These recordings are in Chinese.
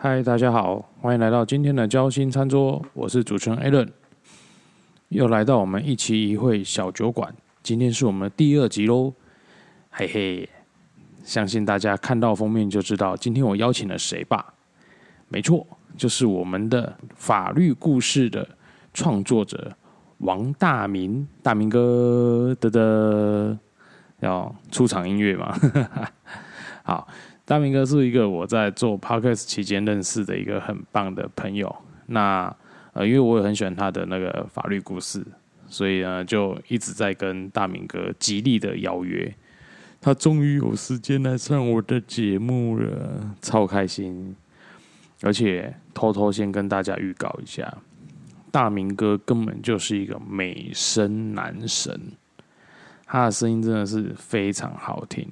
嗨，大家好，欢迎来到今天的交心餐桌，我是主持人 Allen，又来到我们一期一会小酒馆，今天是我们第二集喽，嘿嘿，相信大家看到封面就知道今天我邀请了谁吧？没错，就是我们的法律故事的创作者王大明，大明哥的的，要出场音乐嘛？好。大明哥是一个我在做 podcast 期间认识的一个很棒的朋友。那呃，因为我也很喜欢他的那个法律故事，所以呢，就一直在跟大明哥极力的邀约。他终于有时间来上我的节目了，超开心！而且偷偷先跟大家预告一下，大明哥根本就是一个美声男神，他的声音真的是非常好听。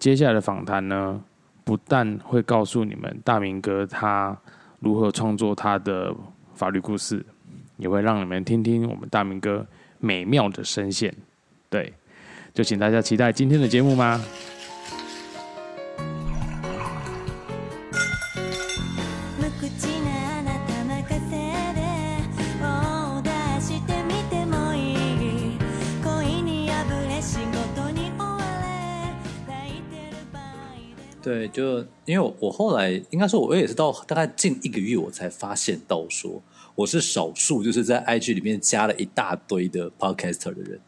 接下来的访谈呢，不但会告诉你们大明哥他如何创作他的法律故事，也会让你们听听我们大明哥美妙的声线。对，就请大家期待今天的节目吗？对，就因为我后来应该说，我也是到大概近一个月，我才发现到说，我是少数就是在 IG 里面加了一大堆的 Podcaster 的人，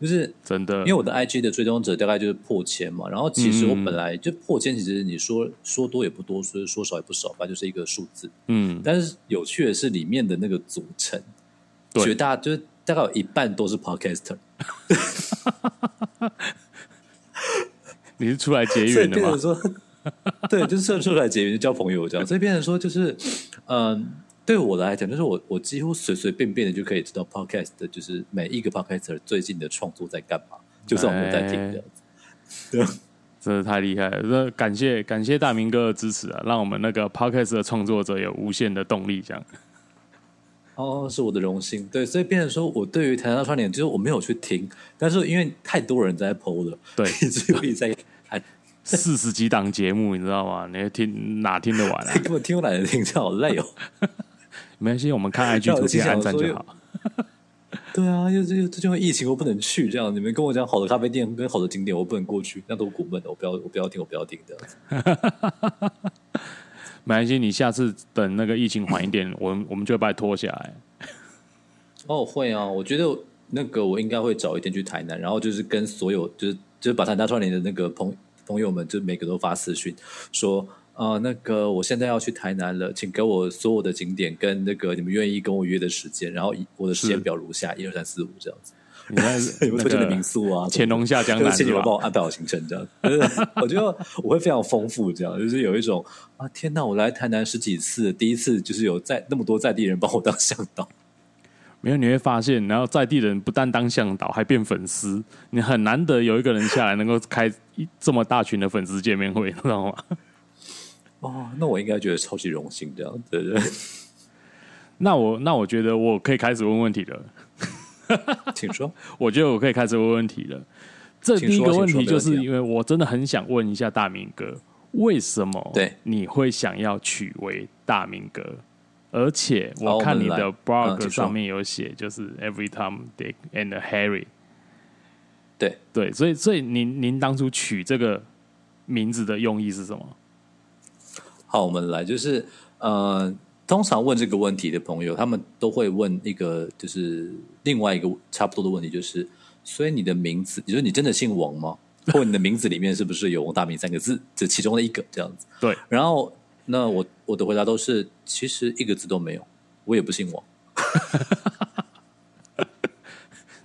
就是真的，因为我的 IG 的追踪者大概就是破千嘛，然后其实我本来就破千，其实你说说多也不多，说说少也不少吧，就是一个数字，嗯，但是有趣的是里面的那个组成，绝大就是大概有一半都是 Podcaster。你是出来结缘的吗？说，对，就是出来结缘，交朋友这样。所以变成说，就是，嗯，对我来讲，就是我我几乎随随便便的就可以知道 podcast 的，就是每一个 podcaster 最近的创作在干嘛，就算我们在听这样子。对，真的太厉害了！那感谢感谢大明哥的支持啊，让我们那个 podcast 的创作者有无限的动力，这样。哦，是我的荣幸。对，所以变成说我对于台大串联，就是我没有去听，但是因为太多人在 PO 了，对，所以在。四十几档节目，你知道吗？你听哪听得完啊？根本听不来的，听这好累哦。没关系，我们看 IG 图片按赞就好。对啊，又又最近疫情，我不能去。这样你们跟我讲好的咖啡店跟好的景点，我不能过去，那都苦闷的。我不要，我不要听，我不要听这样子。没关系，你下次等那个疫情缓一点，我我们就把你拖下来。哦，会啊，我觉得那个我应该会早一点去台南，然后就是跟所有就是就是把台大串联的那个朋。朋友们就每个都发私讯说，呃，那个我现在要去台南了，请给我所有的景点跟那个你们愿意跟我约的时间，然后我的时间表如下，一二三四五这样子。你看 有推荐的民宿啊，乾隆下江南，请你们帮我安排好行程这样。我觉得我会非常丰富，这样就是有一种啊，天哪，我来台南十几次，第一次就是有在那么多在地人帮我当向导。没有你会发现，然后在地人不但当向导，还变粉丝。你很难得有一个人下来能够开这么大群的粉丝见面会，知道吗？哦，那我应该觉得超级荣幸，这样对对。那我那我觉得我可以开始问问题了。请说，我觉得我可以开始问问题了。这第一个问题就是因为我真的很想问一下大明哥，为什么对你会想要取为大明哥？而且我看你的 blog 上面有写，就是 Every time Dick and Harry，对对，所以所以您您当初取这个名字的用意是什么？好，我们来，就是呃，通常问这个问题的朋友，他们都会问一个，就是另外一个差不多的问题，就是所以你的名字，你说你真的姓王吗？或你的名字里面是不是有王大明三个字？这其中的一个这样子。对，然后。那我我的回答都是，其实一个字都没有，我也不姓王。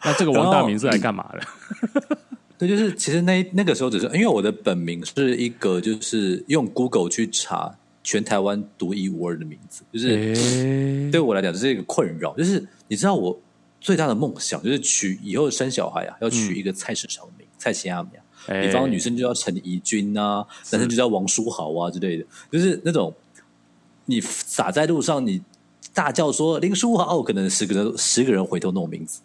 那这个王大明是来干嘛的？对，就是其实那那个时候只是因为我的本名是一个，就是用 Google 去查全台湾独一无二的名字，就是对我来讲这是一个困扰。就是你知道我最大的梦想就是娶以后生小孩啊，要娶一个菜市场名蔡奇阿米啊。比方女生就叫陈怡君啊，男生就叫王书豪啊之类的，就是那种你洒在路上，你大叫说林书豪，可能十个人十个人回头那种名字，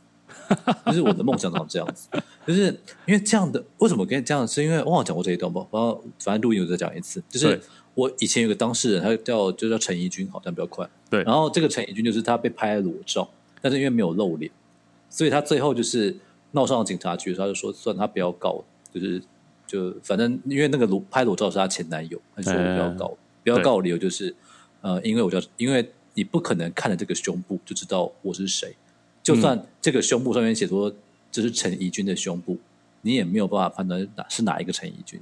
就是我的梦想长这样子。就是因为这样的，为什么跟你这样？是因为我忘了讲过这一段吧？然后反正录音我再讲一次，就是我我以前有个当事人，他叫就叫陈怡君，好像比较快。对，然后这个陈怡君就是他被拍裸照，但是因为没有露脸，所以他最后就是闹上了警察局，他就说算他不要告，就是就反正因为那个裸拍裸照是他前男友，他说不要告，不要告的理由就是呃，因为我叫因为你不可能看了这个胸部就知道我是谁，就算这个胸部上面写说这是陈怡君的胸部。你也没有办法判断哪是哪一个陈怡君。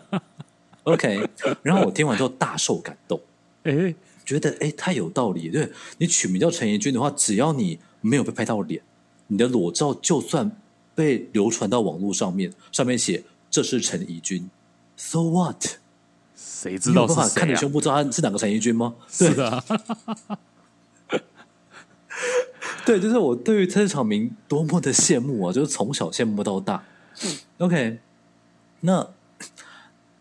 OK，然后我听完之后大受感动，哎，觉得哎太有道理。对你取名叫陈怡君的话，只要你没有被拍到脸，你的裸照就算被流传到网络上面，上面写这是陈怡君，So what？谁知道？办法看你胸部知道他是哪个陈怡君吗？是的。对，就是我对于陈长明多么的羡慕啊！就是从小羡慕到大。OK，那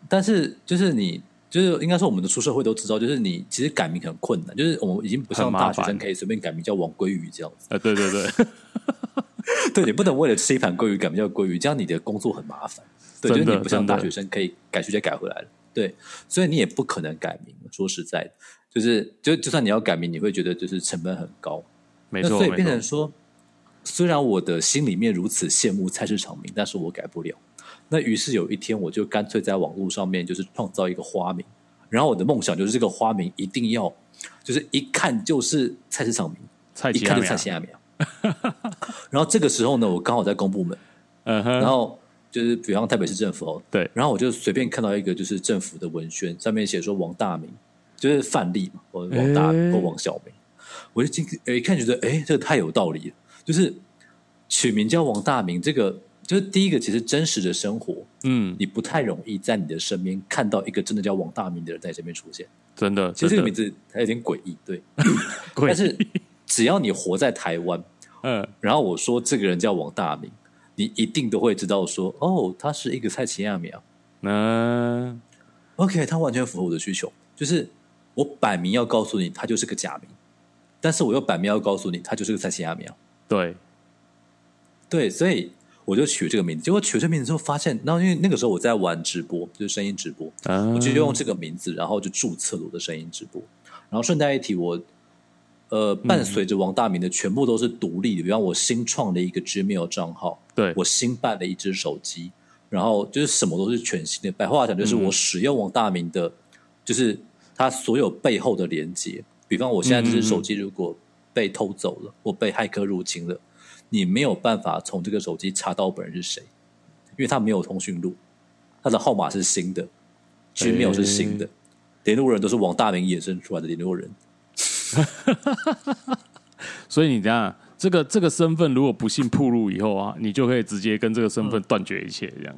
但是就是你就是应该说我们的出社会都知道，就是你其实改名很困难，就是我们已经不像大学生可以随便改名叫王鲑鱼这样子。啊，对对对，对你不能为了吃一盘鲑鱼改名叫鲑鱼，这样你的工作很麻烦。对，就是你不像大学生可以改学姐改回来了。对，所以你也不可能改名。说实在的，就是就就算你要改名，你会觉得就是成本很高。没错，所以变成说。虽然我的心里面如此羡慕菜市场名，但是我改不了。那于是有一天，我就干脆在网络上面就是创造一个花名，然后我的梦想就是这个花名一定要就是一看就是菜市场名，菜一看就菜市场名。然后这个时候呢，我刚好在公部门，嗯哼，然后就是比方台北市政府哦，对，然后我就随便看到一个就是政府的文宣，上面写说王大明，就是范例嘛，或王大或王小明，我就进一看觉得哎，这个太有道理了。就是取名叫王大明，这个就是第一个，其实真实的生活，嗯，你不太容易在你的身边看到一个真的叫王大明的人在身边出现。真的，其实这个名字还有点诡异，对。但是只要你活在台湾，嗯，然后我说这个人叫王大明，你一定都会知道说，哦，他是一个蔡奇亚苗。嗯，OK，他完全符合我的需求，就是我摆明要告诉你，他就是个假名，但是我又摆明要告诉你，他就是个蔡奇亚苗。对，对，所以我就取这个名字。结果取这名字之后，发现，然后因为那个时候我在玩直播，就是声音直播，啊我就用这个名字，然后就注册了我的声音直播。然后顺带一提，我呃，伴随着王大明的全部都是独立的，比方我新创的一个 Gmail 账号，对我新办了一只手机，然后就是什么都是全新的。白话讲就是我使用王大明的，就是他所有背后的连接。比方我现在这只手机如果。被偷走了，或被骇客入侵了，你没有办法从这个手机查到本人是谁，因为他没有通讯录，他的号码是新的，Gmail 是新的，联络人都是王大明衍生出来的联络人。所以你这样，这个这个身份如果不幸暴露以后啊，你就可以直接跟这个身份断绝一切，这样。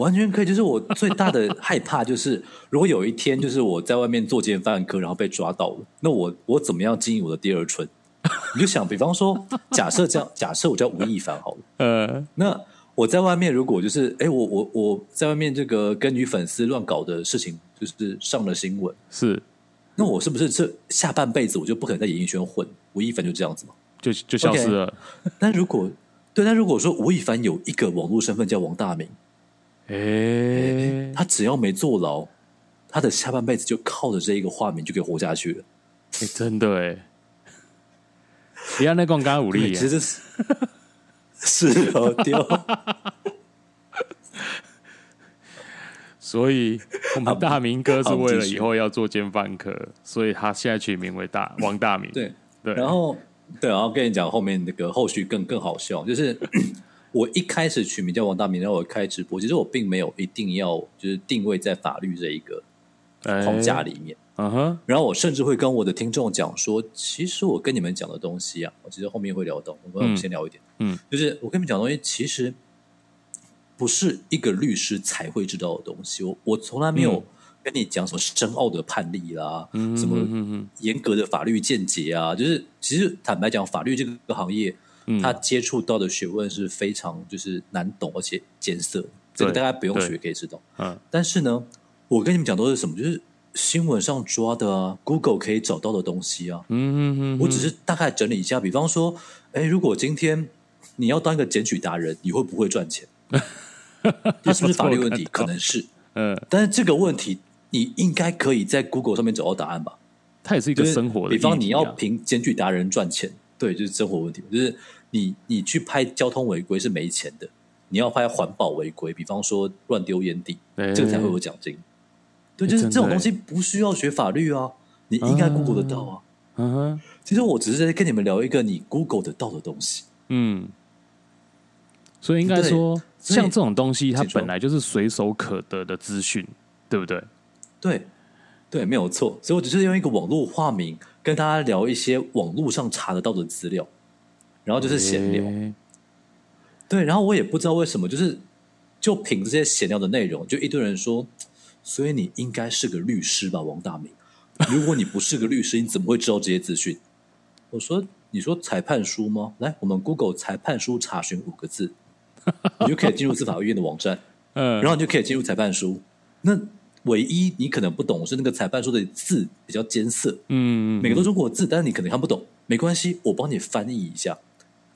完全可以，就是我最大的害怕就是，如果有一天就是我在外面作奸犯科，然后被抓到了，那我我怎么样经营我的第二春？你就想，比方说，假设这样，假设我叫吴亦凡好了，呃，那我在外面如果就是，哎，我我我在外面这个跟女粉丝乱搞的事情，就是上了新闻，是，那我是不是这下半辈子我就不可能在演艺圈混？吴亦凡就这样子嘛，就就消失了。但如果对，那如果说吴亦凡有一个网络身份叫王大明。哎，他只要没坐牢，他的下半辈子就靠着这一个画面就可以活下去了。哎，真的哎，你要那光干武力，其实是 是哦丢。所以我们大明哥是为了以后要做奸犯科，所以他现在取名为大王大明。对对，然后对，然后跟你讲后面那个后续更更好笑，就是。我一开始取名叫王大明，然后我开直播，其实我并没有一定要就是定位在法律这一个框架里面。嗯哼，然后我甚至会跟我的听众讲说，其实我跟你们讲的东西啊，我其实后面会聊到，我们先聊一点。嗯，就是我跟你们讲东西，其实不是一个律师才会知道的东西。我我从来没有跟你讲什么深奥的判例啦，什么严格的法律见解啊。就是其实坦白讲，法律这个行业。他接触到的学问是非常就是难懂而且艰涩，这个大家不用学可以知道。嗯，但是呢，我跟你们讲都是什么？就是新闻上抓的啊，Google 可以找到的东西啊。嗯嗯嗯，我只是大概整理一下，比方说，哎，如果今天你要当一个检举达人，你会不会赚钱？它是不是法律问题？可能是。嗯，但是这个问题你应该可以在 Google 上面找到答案吧？它也是一个生活的、啊，比方你要凭检举达人赚钱，对，就是生活问题。就是你你去拍交通违规是没钱的，你要拍环保违规，比方说乱丢烟蒂，这个才会有奖金。对，就是这种东西不需要学法律啊，你应该 Google 得到啊。嗯哼，其实我只是在跟你们聊一个你 Google 得到的东西。嗯，所以应该说，像这种东西，它本来就是随手可得的资讯，对不对？对，对，没有错。所以我只是用一个网络化名跟大家聊一些网络上查得到的资料，然后就是闲聊。对，然后我也不知道为什么，就是就凭这些闲聊的内容，就一堆人说，所以你应该是个律师吧，王大明。如果你不是个律师，你怎么会知道这些资讯？我说，你说裁判书吗？来，我们 Google 裁判书查询五个字，你就可以进入司法院的网站，嗯，然后你就可以进入裁判书。那唯一你可能不懂是那个裁判书的字比较艰涩，嗯，每个都中国字，但是你可能看不懂，没关系，我帮你翻译一下。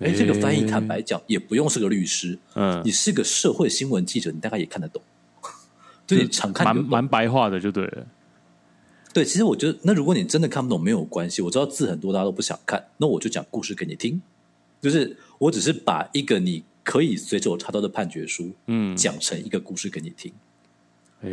哎，这个翻译坦白讲也不用是个律师，嗯，你是个社会新闻记者，你大概也看得懂，对，常看蛮蛮白话的就对了。对，其实我觉得，那如果你真的看不懂没有关系，我知道字很多，大家都不想看，那我就讲故事给你听。就是我只是把一个你可以随手查到的判决书，嗯，讲成一个故事给你听，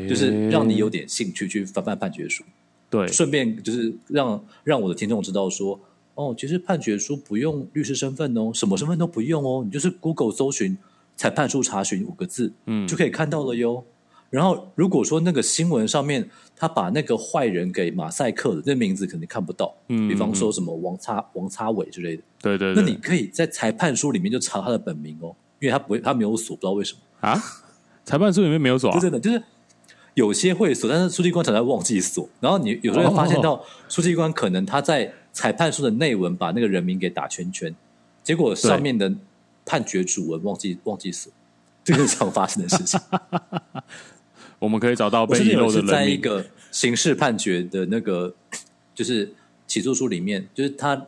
就是让你有点兴趣去翻翻判决书。对，顺便就是让让我的听众知道说，哦，其实判决书不用律师身份哦，什么身份都不用哦，你就是 Google 搜寻裁判书查询五个字，嗯，就可以看到了哟。然后，如果说那个新闻上面他把那个坏人给马赛克的，那名字肯定看不到。嗯，比方说什么王差王差伟之类的。对对。那你可以在裁判书里面就查他的本名哦，因为他不会，他没有锁，不知道为什么啊？裁判书里面没有锁，真的就是有些会锁，但是书记官常常忘记锁。然后你有时候会发现到书记官可能他在裁判书的内文把那个人名给打圈圈，结果上面的判决主文忘记忘记死，这个是常发生的事情。我们可以找到被遗漏的人在一个刑事判决的那个，就是起诉书里面，就是他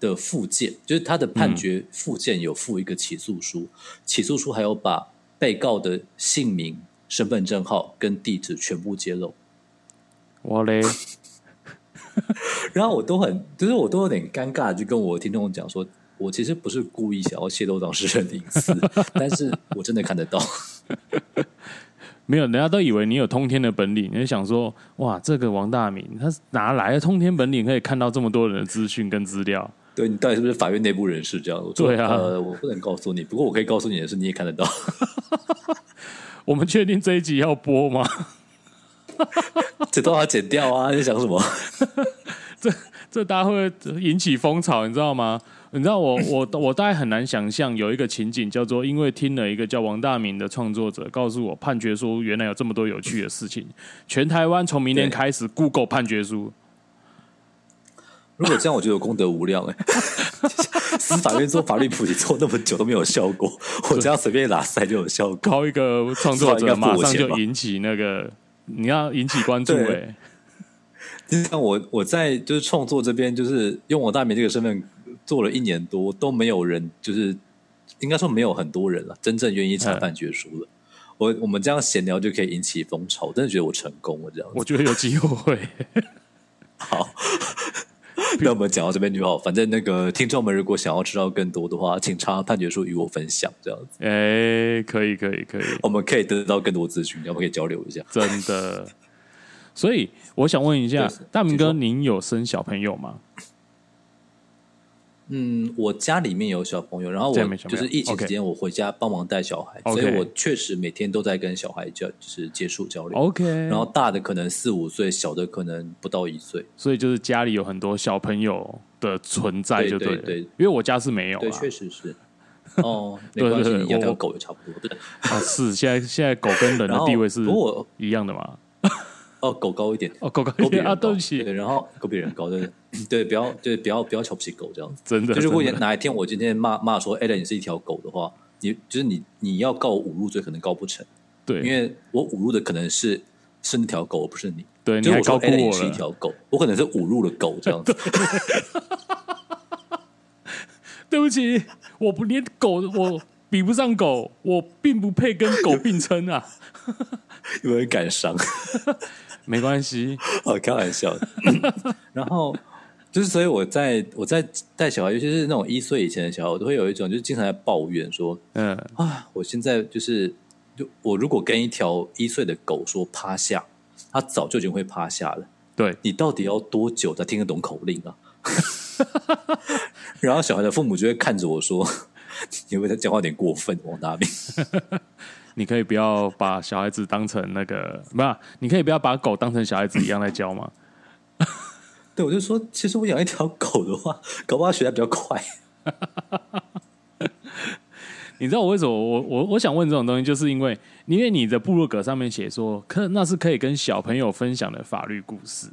的附件，就是他的判决附件有附一个起诉书，起诉书还有把被告的姓名、身份证号跟地址全部揭露。我嘞，然后我都很，就是我都有点尴尬，就跟我听众讲说，我其实不是故意想要泄露当事人的隐私，但是我真的看得到。没有，人家都以为你有通天的本领，你就想说，哇，这个王大明他哪来的通天本领，可以看到这么多人的资讯跟资料？对你到底是不是法院内部人士？这样对啊，呃，我不能告诉你，不过我可以告诉你的是，你也看得到。我们确定这一集要播吗？这都要剪掉啊！你想什么？这这大家会引起风潮，你知道吗？你知道我我我大概很难想象有一个情景叫做，因为听了一个叫王大明的创作者告诉我判决书原来有这么多有趣的事情，全台湾从明年开始 Google 判决书。如果这样，我觉得有功德无量哎。司法院做法律普及做那么久都没有效果，我只要随便拉塞就有效果。高一个创作者马上就引起那个你要引起关注哎。就像我我在就是创作这边，就是用我大明这个身份。做了一年多都没有人，就是应该说没有很多人了，真正愿意查判决书了。我我们这样闲聊就可以引起风潮，真的觉得我成功了。这样，我觉得有机会。好，那我们讲到这边就好。反正那个听众们如果想要知道更多的话，请查判决书与我分享。这样子，哎，可以，可以，可以，我们可以得到更多资讯，要不可以交流一下？真的。所以我想问一下，大明哥，您有生小朋友吗？嗯，我家里面有小朋友，然后我就是疫情期间我回家帮忙带小孩，所以我确实每天都在跟小孩交，就是接触交流。OK，然后大的可能四五岁，小的可能不到一岁，所以就是家里有很多小朋友的存在，就对对。因为我家是没有，对，确实是。哦，没关系，养条狗也差不多。对，啊，是现在现在狗跟人的地位是一样的嘛？哦，狗高一点哦，狗高一点啊，对不起，对，然后狗比人高，对 对，不要对，不要不要瞧不起狗这样子，真的。就如果哪一天我今天骂骂说，哎，你是一条狗的话，你就是你你要告我侮辱罪，可能告不成，对，因为我侮辱的可能是是那条狗，不是你，对，你还高估我是一条狗，我可能是侮辱了狗这样子。对不起，我不连狗，我比不上狗，我并不配跟狗并称啊，有点感伤。没关系，我，开玩笑的。然后就是，所以我在我在带小孩，尤其是那种一岁以前的小孩，我都会有一种就是经常在抱怨说，嗯啊，我现在就是就我如果跟一条一岁的狗说趴下，它早就已经会趴下了。对你到底要多久才听得懂口令啊？然后小孩的父母就会看着我说：“因为他讲话有点过分，王大明。”你可以不要把小孩子当成那个，不是？你可以不要把狗当成小孩子一样来教吗？对，我就说，其实我养一条狗的话，搞不好学的比较快。你知道我为什么？我我我想问这种东西，就是因为因为你的部落格上面写说，可那是可以跟小朋友分享的法律故事。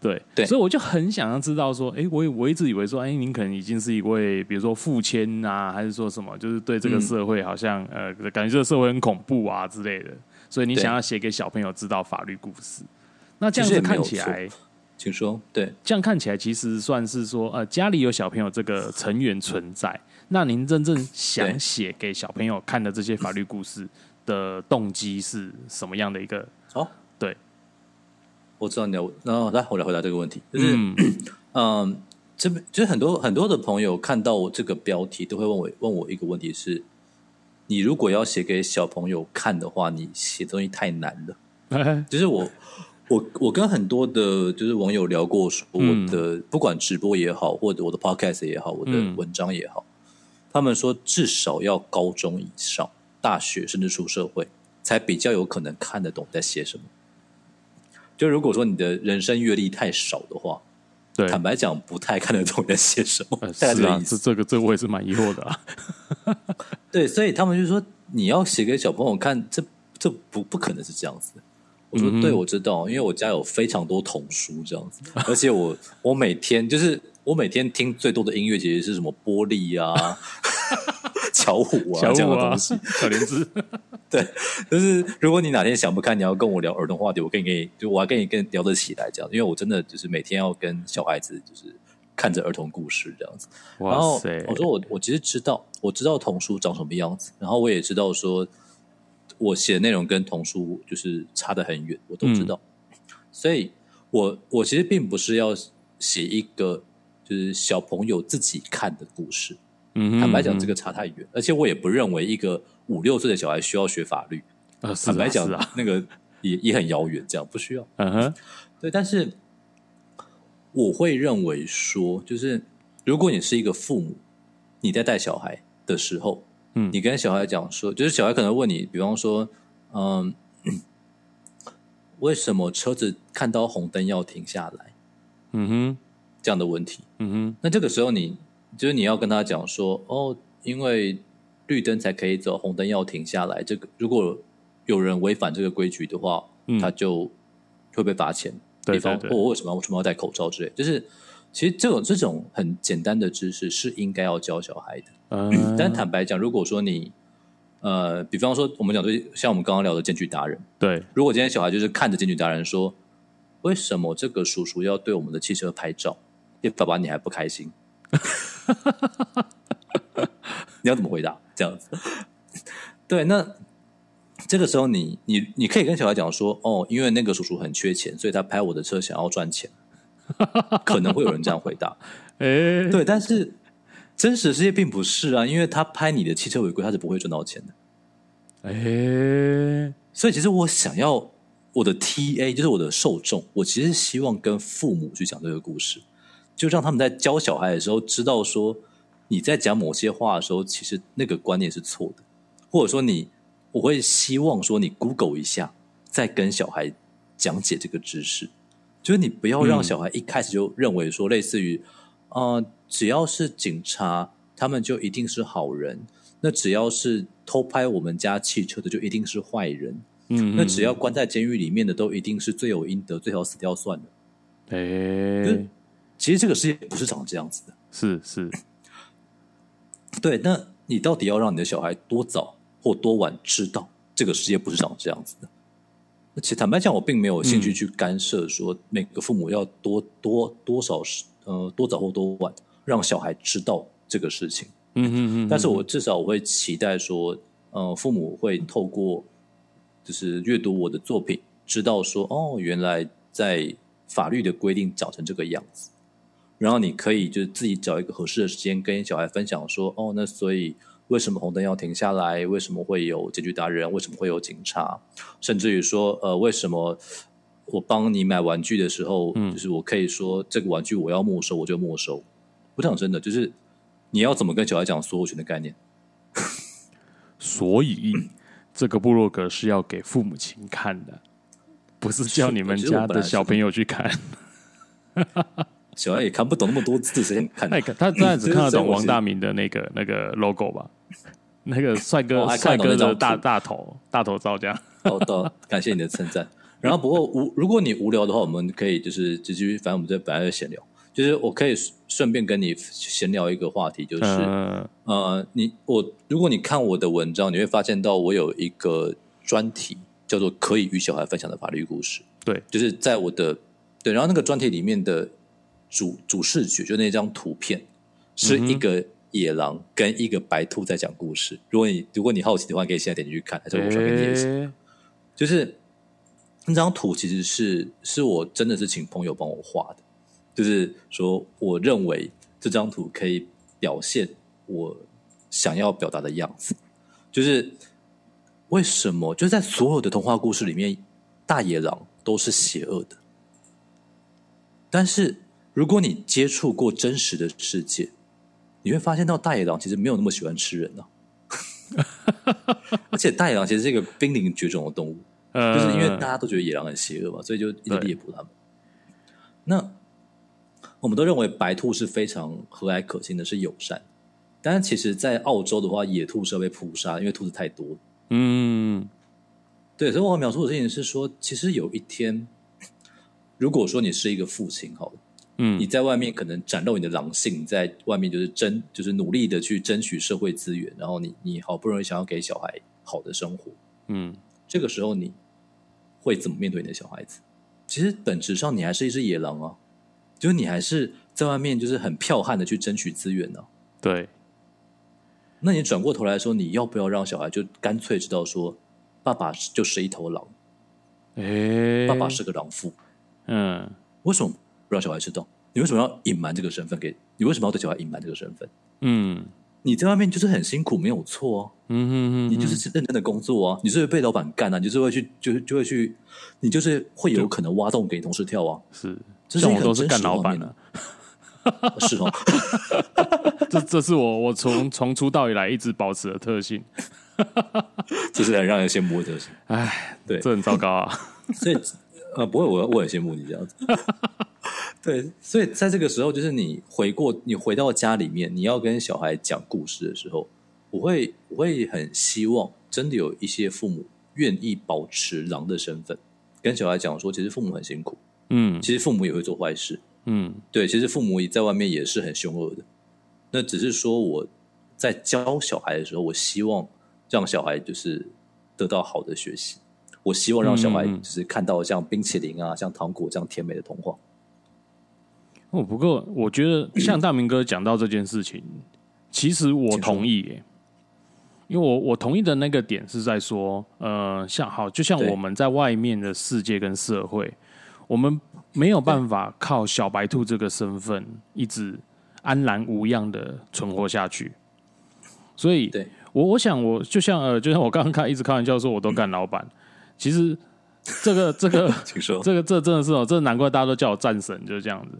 对，对，所以我就很想要知道说，哎，我我一直以为说，哎，您可能已经是一位，比如说父亲啊，还是说什么，就是对这个社会好像呃，感觉这个社会很恐怖啊之类的，所以你想要写给小朋友知道法律故事。那这样子看起来，请说，对，这样看起来其实算是说，呃，家里有小朋友这个成员存在，那您真正想写给小朋友看的这些法律故事的动机是什么样的一个？哦，对。我知道你要，那来我来回答这个问题，就是，嗯，这 边就是很多很多的朋友看到我这个标题，都会问我问我一个问题是：你如果要写给小朋友看的话，你写东西太难了。就是我我我跟很多的，就是网友聊过，说我的不管直播也好，或者我的 podcast 也好，我的文章也好，他们说至少要高中以上，大学甚至出社会，才比较有可能看得懂在写什么。就如果说你的人生阅历太少的话，对，坦白讲不太看得懂你在写什么。是啊，这这个这我也是蛮疑惑的啊。对，所以他们就说你要写给小朋友看，这这不不可能是这样子。我说对，我知道，因为我家有非常多童书这样子，而且我我每天就是我每天听最多的音乐，其实是什么玻璃啊。巧虎啊，这样的东西，小莲子，对，就是如果你哪天想不开，你要跟我聊儿童话题，我跟你，就我还跟你跟聊得起来这样，因为我真的就是每天要跟小孩子就是看着儿童故事这样子。然后我说我我其实知道，我知道童书长什么样子，然后我也知道说我写的内容跟童书就是差得很远，我都知道。所以我我其实并不是要写一个就是小朋友自己看的故事。嗯坦白讲，这个差太远，而且我也不认为一个五六岁的小孩需要学法律。坦白讲啊，那个也也很遥远，这样不需要。嗯哼，对。但是我会认为说，就是如果你是一个父母，你在带小孩的时候，嗯，你跟小孩讲说，就是小孩可能问你，比方说，嗯，为什么车子看到红灯要停下来？嗯哼，这样的问题。嗯哼，那这个时候你。就是你要跟他讲说，哦，因为绿灯才可以走，红灯要停下来。这个如果有人违反这个规矩的话，他就会被罚钱。比方，我为什么要为什么要戴口罩之类？就是其实这种这种很简单的知识是应该要教小孩的。嗯，但坦白讲，如果说你呃，比方说我们讲对，像我们刚刚聊的检举达人，对，如果今天小孩就是看着检举达人说，为什么这个叔叔要对我们的汽车拍照？爸爸你还不开心？你要怎么回答？这样子，对，那这个时候你你你可以跟小孩讲说，哦，因为那个叔叔很缺钱，所以他拍我的车想要赚钱，可能会有人这样回答。哎，对，但是真实世界并不是啊，因为他拍你的汽车违规，他是不会赚到钱的。哎，所以其实我想要我的 T A 就是我的受众，我其实希望跟父母去讲这个故事。就让他们在教小孩的时候知道说，你在讲某些话的时候，其实那个观念是错的，或者说你，我会希望说你 Google 一下，再跟小孩讲解这个知识，就是你不要让小孩一开始就认为说，类似于，啊，只要是警察，他们就一定是好人；那只要是偷拍我们家汽车的，就一定是坏人。嗯，那只要关在监狱里面的，都一定是罪有应得，最好死掉算了。哎。其实这个世界不是长这样子的，是是，对。那你到底要让你的小孩多早或多晚知道这个世界不是长这样子的？那其实坦白讲，我并没有兴趣去干涉说每个父母要多多多少时呃多早或多晚让小孩知道这个事情。嗯嗯嗯。但是我至少我会期待说，呃，父母会透过就是阅读我的作品，知道说，哦，原来在法律的规定长成这个样子，然后你可以就是自己找一个合适的时间跟小孩分享说，哦，那所以为什么红灯要停下来？为什么会有检举达人？为什么会有警察？甚至于说，呃，为什么我帮你买玩具的时候，就是我可以说这个玩具我要没收，我就没收。我讲真的，就是你要怎么跟小孩讲所有权的概念？所以这个部落格是要给父母亲看的。不是叫你们家的小朋友去看，小孩也看不懂那么多字，谁看？他他这样只看得懂 王大明的那个那个 logo 吧？那个帅哥帅哥的大大头大头照这样。好的，感谢你的称赞。然后不过无如果你无聊的话，我们可以就是继续，反正我们这本来就闲聊，就是我可以顺便跟你闲聊一个话题，就是呃，你我如果你看我的文章，你会发现到我有一个专题。叫做可以与小孩分享的法律故事，对，就是在我的对，然后那个专题里面的主主视觉，就那张图片，是一个野狼跟一个白兔在讲故事。如果你如果你好奇的话，可以现在点进去看，还是我传给你一下。就是那张图其实是是我真的是请朋友帮我画的，就是说我认为这张图可以表现我想要表达的样子，就是。为什么就在所有的童话故事里面，大野狼都是邪恶的？但是如果你接触过真实的世界，你会发现到大野狼其实没有那么喜欢吃人呢。而且大野狼其实是一个濒临绝种的动物，就是因为大家都觉得野狼很邪恶嘛，所以就一直猎捕它们。那我们都认为白兔是非常和蔼可亲的，是友善。但是其实，在澳洲的话，野兔是要被扑杀，因为兔子太多。嗯，对，所以我描述的事情是说，其实有一天，如果说你是一个父亲，好了，嗯，你在外面可能展露你的狼性，在外面就是争，就是努力的去争取社会资源，然后你你好不容易想要给小孩好的生活，嗯，这个时候你会怎么面对你的小孩子？其实本质上你还是一只野狼啊，就是你还是在外面就是很剽悍的去争取资源呢，对。那你转过头来说，你要不要让小孩就干脆知道说，爸爸就是一头狼，哎，爸爸是个狼父，嗯，为什么不让小孩知道？你为什么要隐瞒这个身份？给你为什么要对小孩隐瞒这个身份？嗯，你在外面就是很辛苦，没有错啊，嗯嗯嗯，你就是认真的工作啊，你是会被老板干啊，你就是会去，就是就会去，你就是会有可能挖洞给同事跳啊，是，这种都是干老板的。是哦，这这是我我从从出道以来一直保持的特性，这是很让人羡慕的特性。哎，对，这很糟糕啊。所以呃，不会，我我很羡慕你这样子。对，所以在这个时候，就是你回过你回到家里面，你要跟小孩讲故事的时候，我会我会很希望真的有一些父母愿意保持狼的身份，跟小孩讲说，其实父母很辛苦，嗯，其实父母也会做坏事。嗯，对，其实父母在外面也是很凶恶的。那只是说我在教小孩的时候，我希望让小孩就是得到好的学习。我希望让小孩就是看到像冰淇淋啊、像糖果这样甜美的童话。哦，不过我觉得像大明哥讲到这件事情，其实我同意耶。因为我我同意的那个点是在说，呃，像好，就像我们在外面的世界跟社会。我们没有办法靠小白兔这个身份一直安然无恙的存活下去，所以，我我想我就像呃，就像我刚刚开一直开玩笑说，我都干老板。其实这个这个，这个这真的是哦，这难怪大家都叫我战神，就是这样子。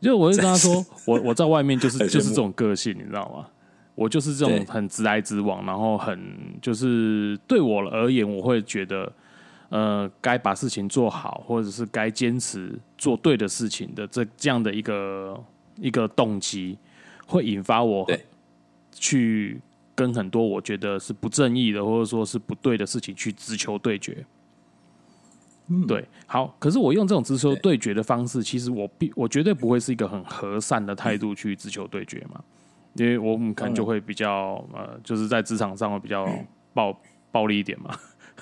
就我就跟他说，我我在外面就是 就是这种个性，你知道吗？我就是这种很直来直往，然后很就是对我而言，我会觉得。呃，该把事情做好，或者是该坚持做对的事情的这这样的一个一个动机，会引发我去跟很多我觉得是不正义的，或者说是不对的事情去直球对决。嗯，对，好，可是我用这种直球对决的方式，其实我必我绝对不会是一个很和善的态度去直球对决嘛，因为我们可能就会比较呃，就是在职场上会比较暴暴力一点嘛。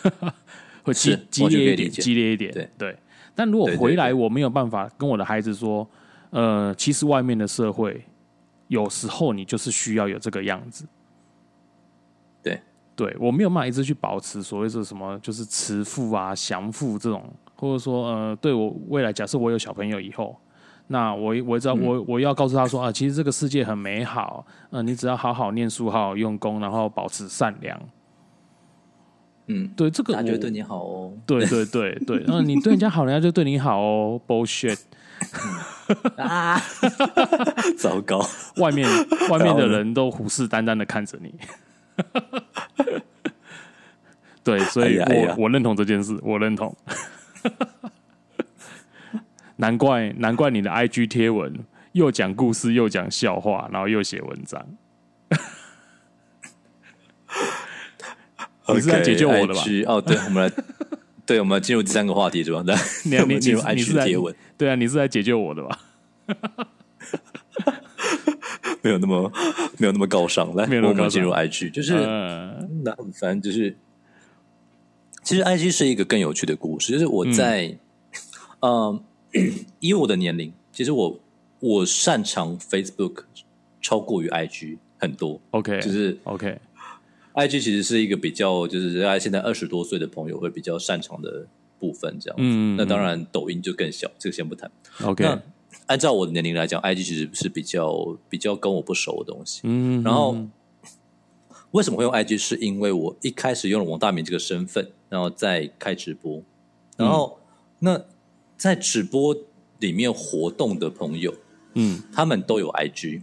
会激激烈一点，激烈一点，对对。但如果回来，我没有办法跟我的孩子说，呃，其实外面的社会有时候你就是需要有这个样子。对对我没有办法一直去保持所谓是什么，就是慈父啊、祥父这种，或者说呃，对我未来假设我有小朋友以后，那我我知道我我要告诉他说啊，其实这个世界很美好，呃，你只要好好念书、好好用功，然后保持善良。嗯，对，这个他觉得对你好哦。对对对对，嗯，你对人家好，人家就对你好哦。Bullshit 啊！糟糕，外面外面的人都虎视眈眈的看着你。对，所以我我认同这件事，我认同。难怪难怪你的 IG 贴文又讲故事又讲笑话，然后又写文章。你是在解救我的吧？哦，对，我们来，对，我们进入第三个话题是吧？来，你你进入 IG 贴文，对啊，你是在解救我的吧？没有那么 没有那么高尚，来，我们进入 IG，就是那反正就是，其实 IG 是一个更有趣的故事，就是我在嗯，以我的年龄，其实我我擅长 Facebook 超过于 IG 很多，OK，就是 OK。I G 其实是一个比较，就是大家现在二十多岁的朋友会比较擅长的部分，这样子。那当然，抖音就更小，这个先不谈。OK，那按照我的年龄来讲，I G 其实是比较比较跟我不熟的东西。嗯，然后为什么会用 I G？是因为我一开始用了王大明这个身份，然后再开直播，然后那在直播里面活动的朋友，嗯，他们都有 I G，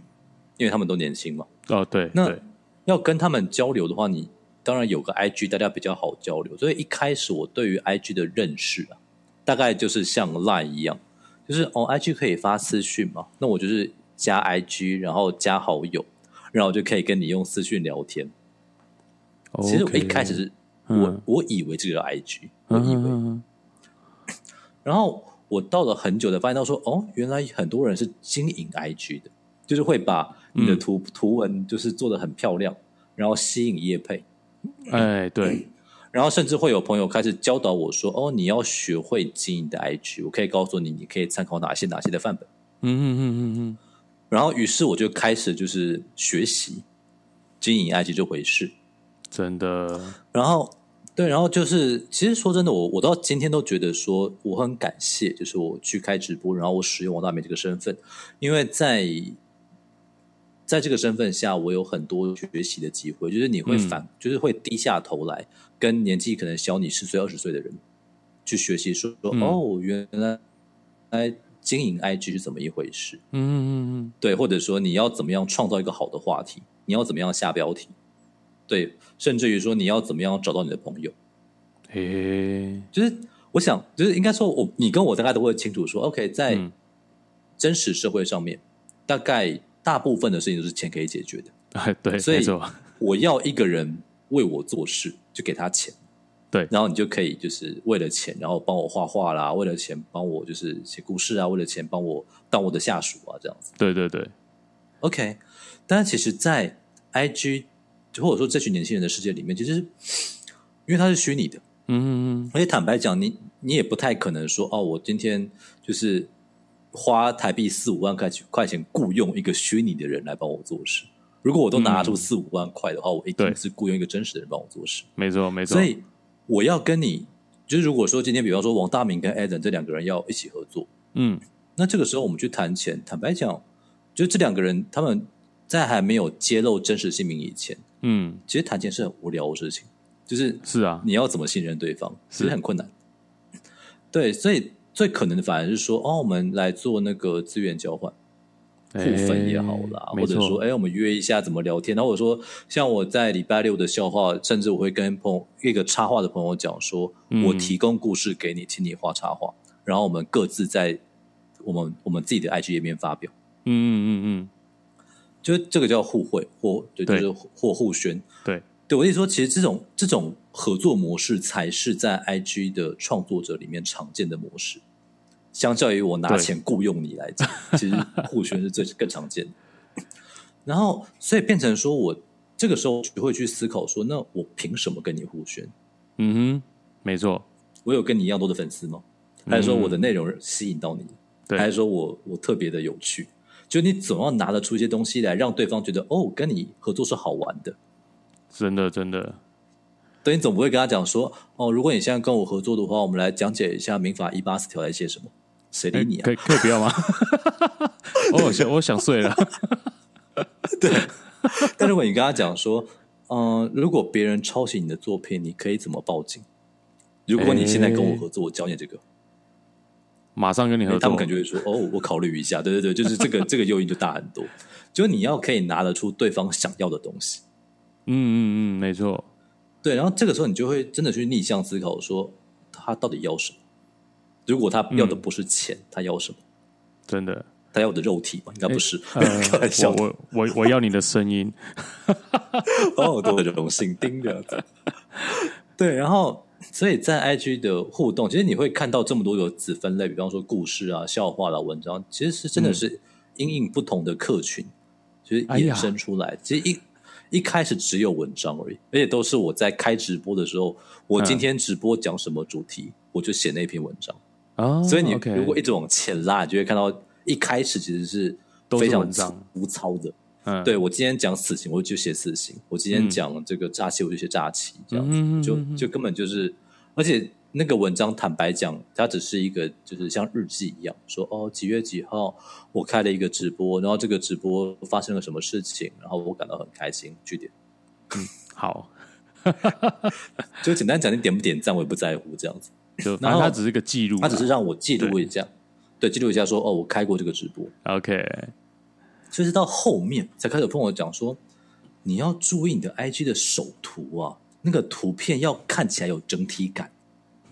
因为他们都年轻嘛。哦，对，那。要跟他们交流的话，你当然有个 I G，大家比较好交流。所以一开始我对于 I G 的认识啊，大概就是像 Line 一样，就是哦，I G 可以发私讯嘛，那我就是加 I G，然后加好友，然后就可以跟你用私讯聊天。其实我一开始是我我以为这个 I G，我以为，然后我到了很久才发现到说，哦，原来很多人是经营 I G 的。就是会把你的图图文就是做的很漂亮，然后吸引叶配。哎，对。然后甚至会有朋友开始教导我说：“哦，你要学会经营的 IG，我可以告诉你，你可以参考哪些哪些的范本。”嗯嗯嗯嗯嗯。然后，于是我就开始就是学习经营 IG 这回事。真的。然后，对，然后就是，其实说真的，我我到今天都觉得说，我很感谢，就是我去开直播，然后我使用王大美这个身份，因为在。在这个身份下，我有很多学习的机会，就是你会反，就是会低下头来，跟年纪可能小你十岁、二十岁的人去学习，说说哦，原来来经营 IG 是怎么一回事？嗯嗯嗯，对，或者说你要怎么样创造一个好的话题，你要怎么样下标题，对，甚至于说你要怎么样找到你的朋友，诶，就是我想，就是应该说，我你跟我大概都会清楚说，OK，在真实社会上面，大概。大部分的事情都是钱可以解决的，哎，对，所以我要一个人为我做事，就给他钱，对，然后你就可以就是为了钱，然后帮我画画啦，为了钱帮我就是写故事啊，为了钱帮我当我的下属啊，这样子，对对对，OK。但是其实，在 IG 或者说这群年轻人的世界里面，其实因为它是虚拟的，嗯嗯嗯，而且坦白讲，你你也不太可能说，哦，我今天就是。花台币四五万块钱块钱雇佣一个虚拟的人来帮我做事。如果我都拿出四五万块的话，我一定是雇佣一个真实的人帮我做事。没错，没错。所以我要跟你，就是如果说今天，比方说王大明跟 Adam 这两个人要一起合作，嗯，那这个时候我们去谈钱。坦白讲，就这两个人他们在还没有揭露真实姓名以前，嗯，其实谈钱是很无聊的事情。就是是啊，你要怎么信任对方，其实很困难。对，所以。最可能的反而是说，哦，我们来做那个资源交换，互粉也好啦，或者说，哎，我们约一下怎么聊天。然后我说，像我在礼拜六的笑话，甚至我会跟朋友一个插画的朋友讲说，我提供故事给你，请你画插画，然后我们各自在我们我们自己的 IG 页面发表。嗯嗯嗯嗯，就这个叫互惠或对，就是或互宣。对，对我意思说，其实这种这种。合作模式才是在 IG 的创作者里面常见的模式，相较于我拿钱雇佣你来讲，其实互宣是最更常见的。然后，所以变成说我这个时候就会去思考说，那我凭什么跟你互宣？嗯哼，没错，我有跟你一样多的粉丝吗？还是说我的内容吸引到你？还是说我我特别的有趣？就你总要拿得出一些东西来，让对方觉得哦，跟你合作是好玩的。真的，真的。对，你总不会跟他讲说，哦，如果你现在跟我合作的话，我们来讲解一下民法一八四条在写什么？谁理你啊？可以可以不要吗？我想我想睡了。对，但如果你跟他讲说，嗯，如果别人抄袭你的作品，你可以怎么报警？如果你现在跟我合作，我教你这个，马上跟你合作，他们感觉会说，哦，我考虑一下。对对对，就是这个 这个诱因就大很多，就你要可以拿得出对方想要的东西。嗯嗯嗯，没错。对，然后这个时候你就会真的去逆向思考，说他到底要什么？如果他要的不是钱，他要什么？真的，他要我的肉体吗？应该不是。开玩笑，我我我要你的声音。哦，多荣幸，盯着。对，然后所以在 IG 的互动，其实你会看到这么多有子分类，比方说故事啊、笑话啦、文章，其实是真的是因应不同的客群，就是衍生出来。其实一一开始只有文章而已，而且都是我在开直播的时候，我今天直播讲什么主题，我就写那篇文章。啊，所以你如果一直往前拉，你就会看到一开始其实是非常粗糙的。嗯，对我今天讲死刑，我就写死刑；我今天讲这个诈欺，我就写诈欺，这样子就就根本就是，而且那个文章坦白讲，它只是一个就是像日记一样，说哦几月几号我开了一个直播，然后这个直播发生了什么事情，然后我感到很开心。句点，嗯，好，就简单讲，你点不点赞我也不在乎，这样子。就然后它只是个记录，它只是让我记录一下，对，记录一下说哦，我开过这个直播，OK。所以是到后面才开始跟我讲说，你要注意你的 IG 的首图啊，那个图片要看起来有整体感，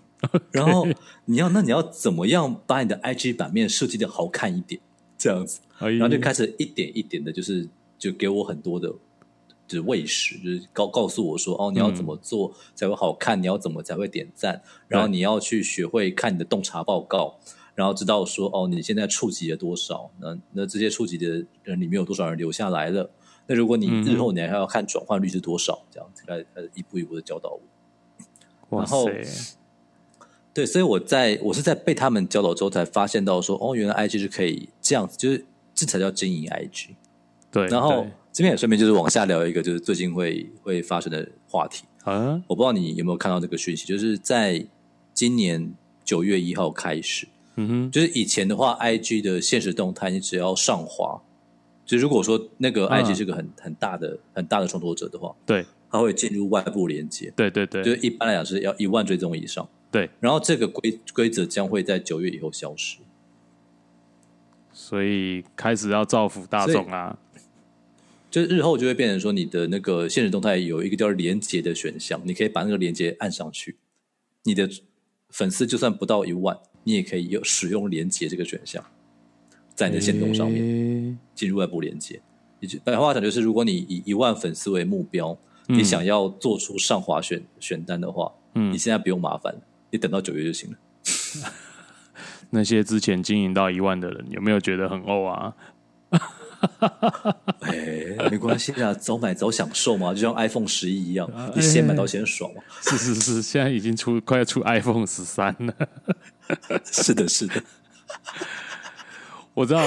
然后你要那你要怎么样把你的 IG 版面设计的好看一点，这样子，然后就开始一点一点的，就是就给我很多的。是喂食，就是告告诉我说，哦，你要怎么做才会好看？你要怎么才会点赞？然后你要去学会看你的洞察报告，然后知道说，哦，你现在触及了多少？那那这些触及的人里面有多少人留下来了？那如果你日后你还要看转换率是多少？这样子来呃一步一步的教导我。然后，对，所以我在我是在被他们教导之后才发现到说，哦，原来 IG 是可以这样子，就是这才叫经营 IG。对，然后。这边也顺便就是往下聊一个，就是最近会会发生的话题。啊。我不知道你有没有看到这个讯息，就是在今年九月一号开始，嗯哼，就是以前的话，IG 的现实动态，你只要上滑，就如果说那个 IG 是个很很大的很大的创作者的话，对，它会进入外部连接，对对对，就是一般来讲是要一万追踪以上，对。然后这个规规则将会在九月以后消失，所以开始要造福大众啊。就日后就会变成说，你的那个现实动态有一个叫连接的选项，你可以把那个连接按上去，你的粉丝就算不到一万，你也可以有使用连接这个选项，在你的线动上面进入外部连接。也就白话讲就是，如果你以一万粉丝为目标，你想要做出上滑选选单的话，嗯，你现在不用麻烦，你等到九月就行了。那些之前经营到一万的人，有没有觉得很欧啊？哎，没关系啊，早买早享受嘛，就像 iPhone 十一一样，你先买到先爽嘛。是是是，现在已经出快要出 iPhone 十三了。是的，是的，我知道，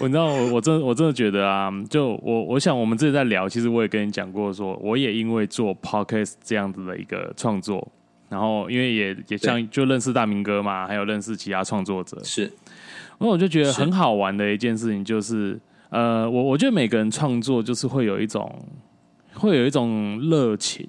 我知道，我我真我真的觉得啊，就我我想我们自己在聊，其实我也跟你讲过，说我也因为做 Podcast 这样子的一个创作，然后因为也也像就认识大明哥嘛，还有认识其他创作者，是，那我就觉得很好玩的一件事情就是。呃，我我觉得每个人创作就是会有一种，会有一种热情，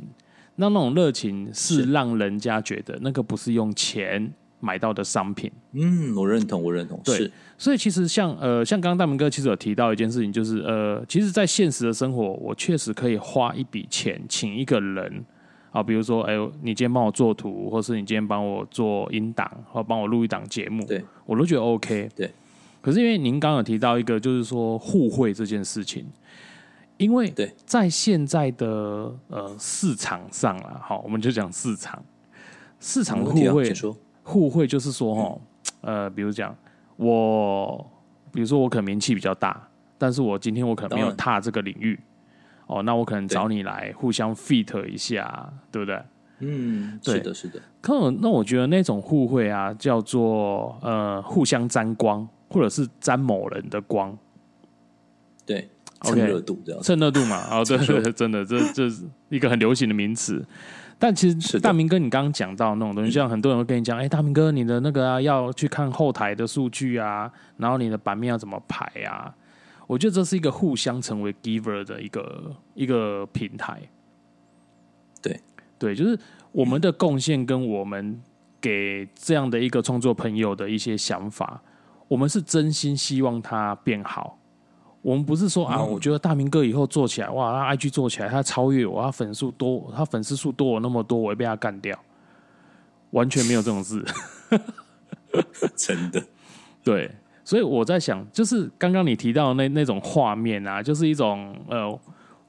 那那种热情是让人家觉得那个不是用钱买到的商品。嗯，我认同，我认同。对，所以其实像呃，像刚刚大明哥其实有提到一件事情，就是呃，其实，在现实的生活，我确实可以花一笔钱请一个人啊，比如说，哎，你今天帮我做图，或是你今天帮我做音档，或帮我录一档节目，对我都觉得 OK。对。可是因为您刚刚有提到一个，就是说互惠这件事情，因为在现在的呃市场上啊，好，我们就讲市场，市场互惠，互惠就是说哈，呃，比如讲我，比如说我可能名气比较大，但是我今天我可能没有踏这个领域，哦，那我可能找你来互相 fit 一下，对不对？嗯，是的，是的。可那我觉得那种互惠啊，叫做呃互相沾光。或者是沾某人的光，对，蹭热度这样，蹭热度嘛。哦，对 对对，真的，这这是一个很流行的名词。但其实大明哥，你刚刚讲到那种东西，像很多人会跟你讲，哎，大明哥，你的那个啊，要去看后台的数据啊，然后你的版面要怎么排啊？我觉得这是一个互相成为 giver 的一个一个平台。对对，就是我们的贡献跟我们给这样的一个创作朋友的一些想法，我们是真心希望他变好。我们不是说啊，我觉得大明哥以后做起来，哇，他 IG 做起来，他超越我，他粉丝多，他粉丝数多我那么多，我会被他干掉，完全没有这种事，真的。对，所以我在想，就是刚刚你提到那那种画面啊，就是一种呃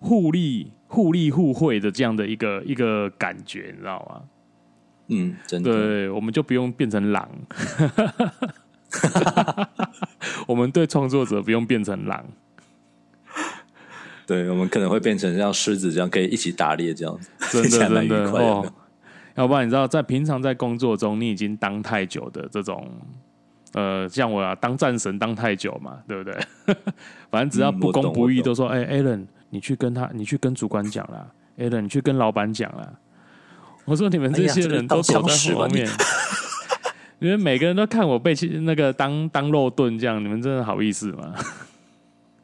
互利、互利互惠的这样的一个一个感觉，你知道吗？嗯，真的。对，我们就不用变成狼，我们对创作者不用变成狼。对，我们可能会变成像狮子这样，可以一起打猎这样子，真的 真的哦。要不然你知道，在平常在工作中，你已经当太久的这种，呃，像我啊，当战神当太久嘛，对不对？反正只要不公不义，都说哎，Allen，你去跟他，你去跟主管讲啦，Allen，你去跟老板讲啦。我说你们这些人都躲在后面，因为每个人都看我被那个当当肉盾这样，你们真的好意思吗？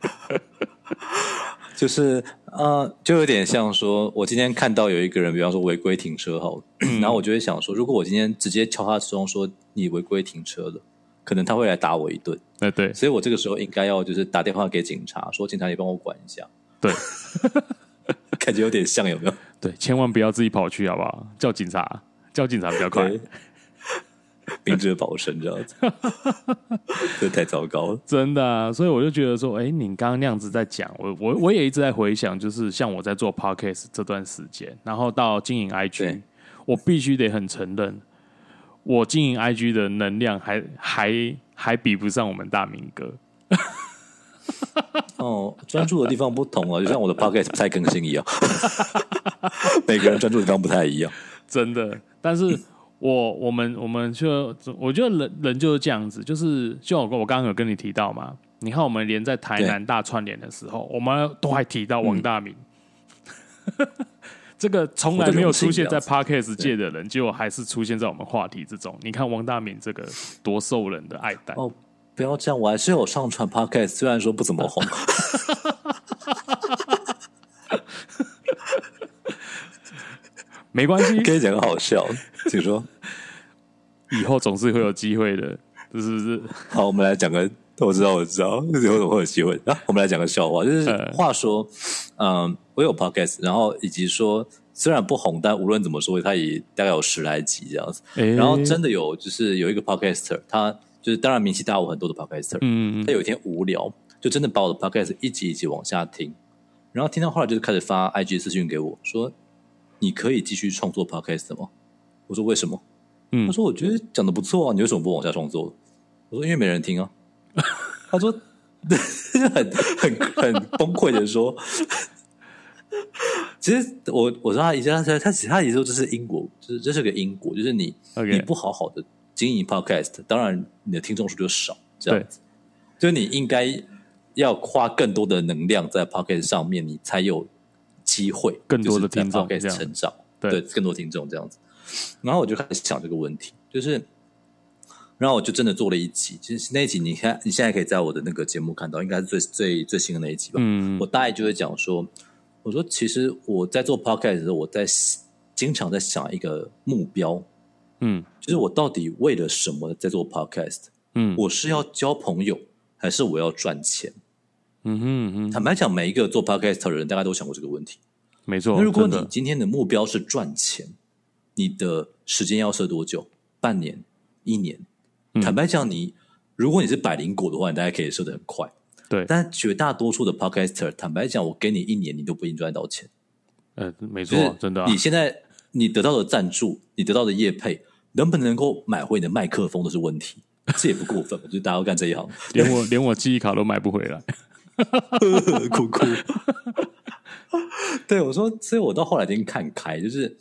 就是呃，就有点像说，我今天看到有一个人，比方说违规停车好，然后我就会想说，如果我今天直接敲他窗说你违规停车了，可能他会来打我一顿。哎，对，所以我这个时候应该要就是打电话给警察，说警察你帮我管一下。对，感觉有点像，有没有？对，千万不要自己跑去，好不好？叫警察，叫警察比较快。明哲保身这样子，这太糟糕了，真的。所以我就觉得说，哎，你刚刚那样子在讲，我我我也一直在回想，就是像我在做 podcast 这段时间，然后到经营 IG，我必须得很承认，我经营 IG 的能量还还还比不上我们大明哥。哦，专注的地方不同啊，就像我的 podcast 不太更新一样，每个人专注的地方不太一样，真的。但是。我我们我们就我觉得人人就是这样子，就是就我我刚刚有跟你提到嘛，你看我们连在台南大串联的时候，我们都还提到王大明，这个从来没有出现在 Parkes 界的人，结果还是出现在我们话题之中。你看王大明这个多受人的爱戴哦！不要这样，我还是有上传 Parkes，虽然说不怎么红。没关系，可以讲个好笑，请说。以后总是会有机会的，是不是？好，我们来讲个，我知道，我知道，以后会有机会啊。我们来讲个笑话，就是话说，嗯，我有 podcast，然后以及说，虽然不红，但无论怎么说，它也大概有十来集这样子。然后真的有，就是有一个 podcaster，他就是当然名气大我很多的 podcaster，嗯嗯，他有一天无聊，就真的把我的 podcast 一集一集往下听，然后听到后来就是开始发 IG 私讯给我说。你可以继续创作 podcast 吗？我说为什么？嗯，他说我觉得讲的不错啊，你为什么不往下创作？我说因为没人听啊。他说 很很很崩溃的说，其实我我说他以前他他他也说这是因果，就是这是个因果，就是你你不好好的经营 podcast，当然你的听众数就少，这样子，就是你应该要花更多的能量在 podcast 上面，你才有。机会更多的听众可以成长，对更多听众这样子，然后我就开始想这个问题，就是，然后我就真的做了一集，其实那一集你看你现在可以在我的那个节目看到，应该是最最最新的那一集吧。嗯，我大概就会讲说，我说其实我在做 podcast 的时候，我在经常在想一个目标，嗯，就是我到底为了什么在做 podcast？嗯，我是要交朋友，还是我要赚钱？嗯哼哼，坦白讲，每一个做 podcast 的人，大概都想过这个问题。没错。那如果你今天的目标是赚钱，你的时间要设多久？半年、一年？坦白讲，你如果你是百灵果的话，你大概可以设的很快。对。但绝大多数的 podcaster，坦白讲，我给你一年，你都不一定赚到钱。呃，没错，真的。你现在你得到的赞助，你得到的业配，能不能够买回你的麦克风都是问题。这也不过分，我觉得大家要干这一行，连我连我记忆卡都买不回来。哭哭，对我说，所以我到后来已经看开，就是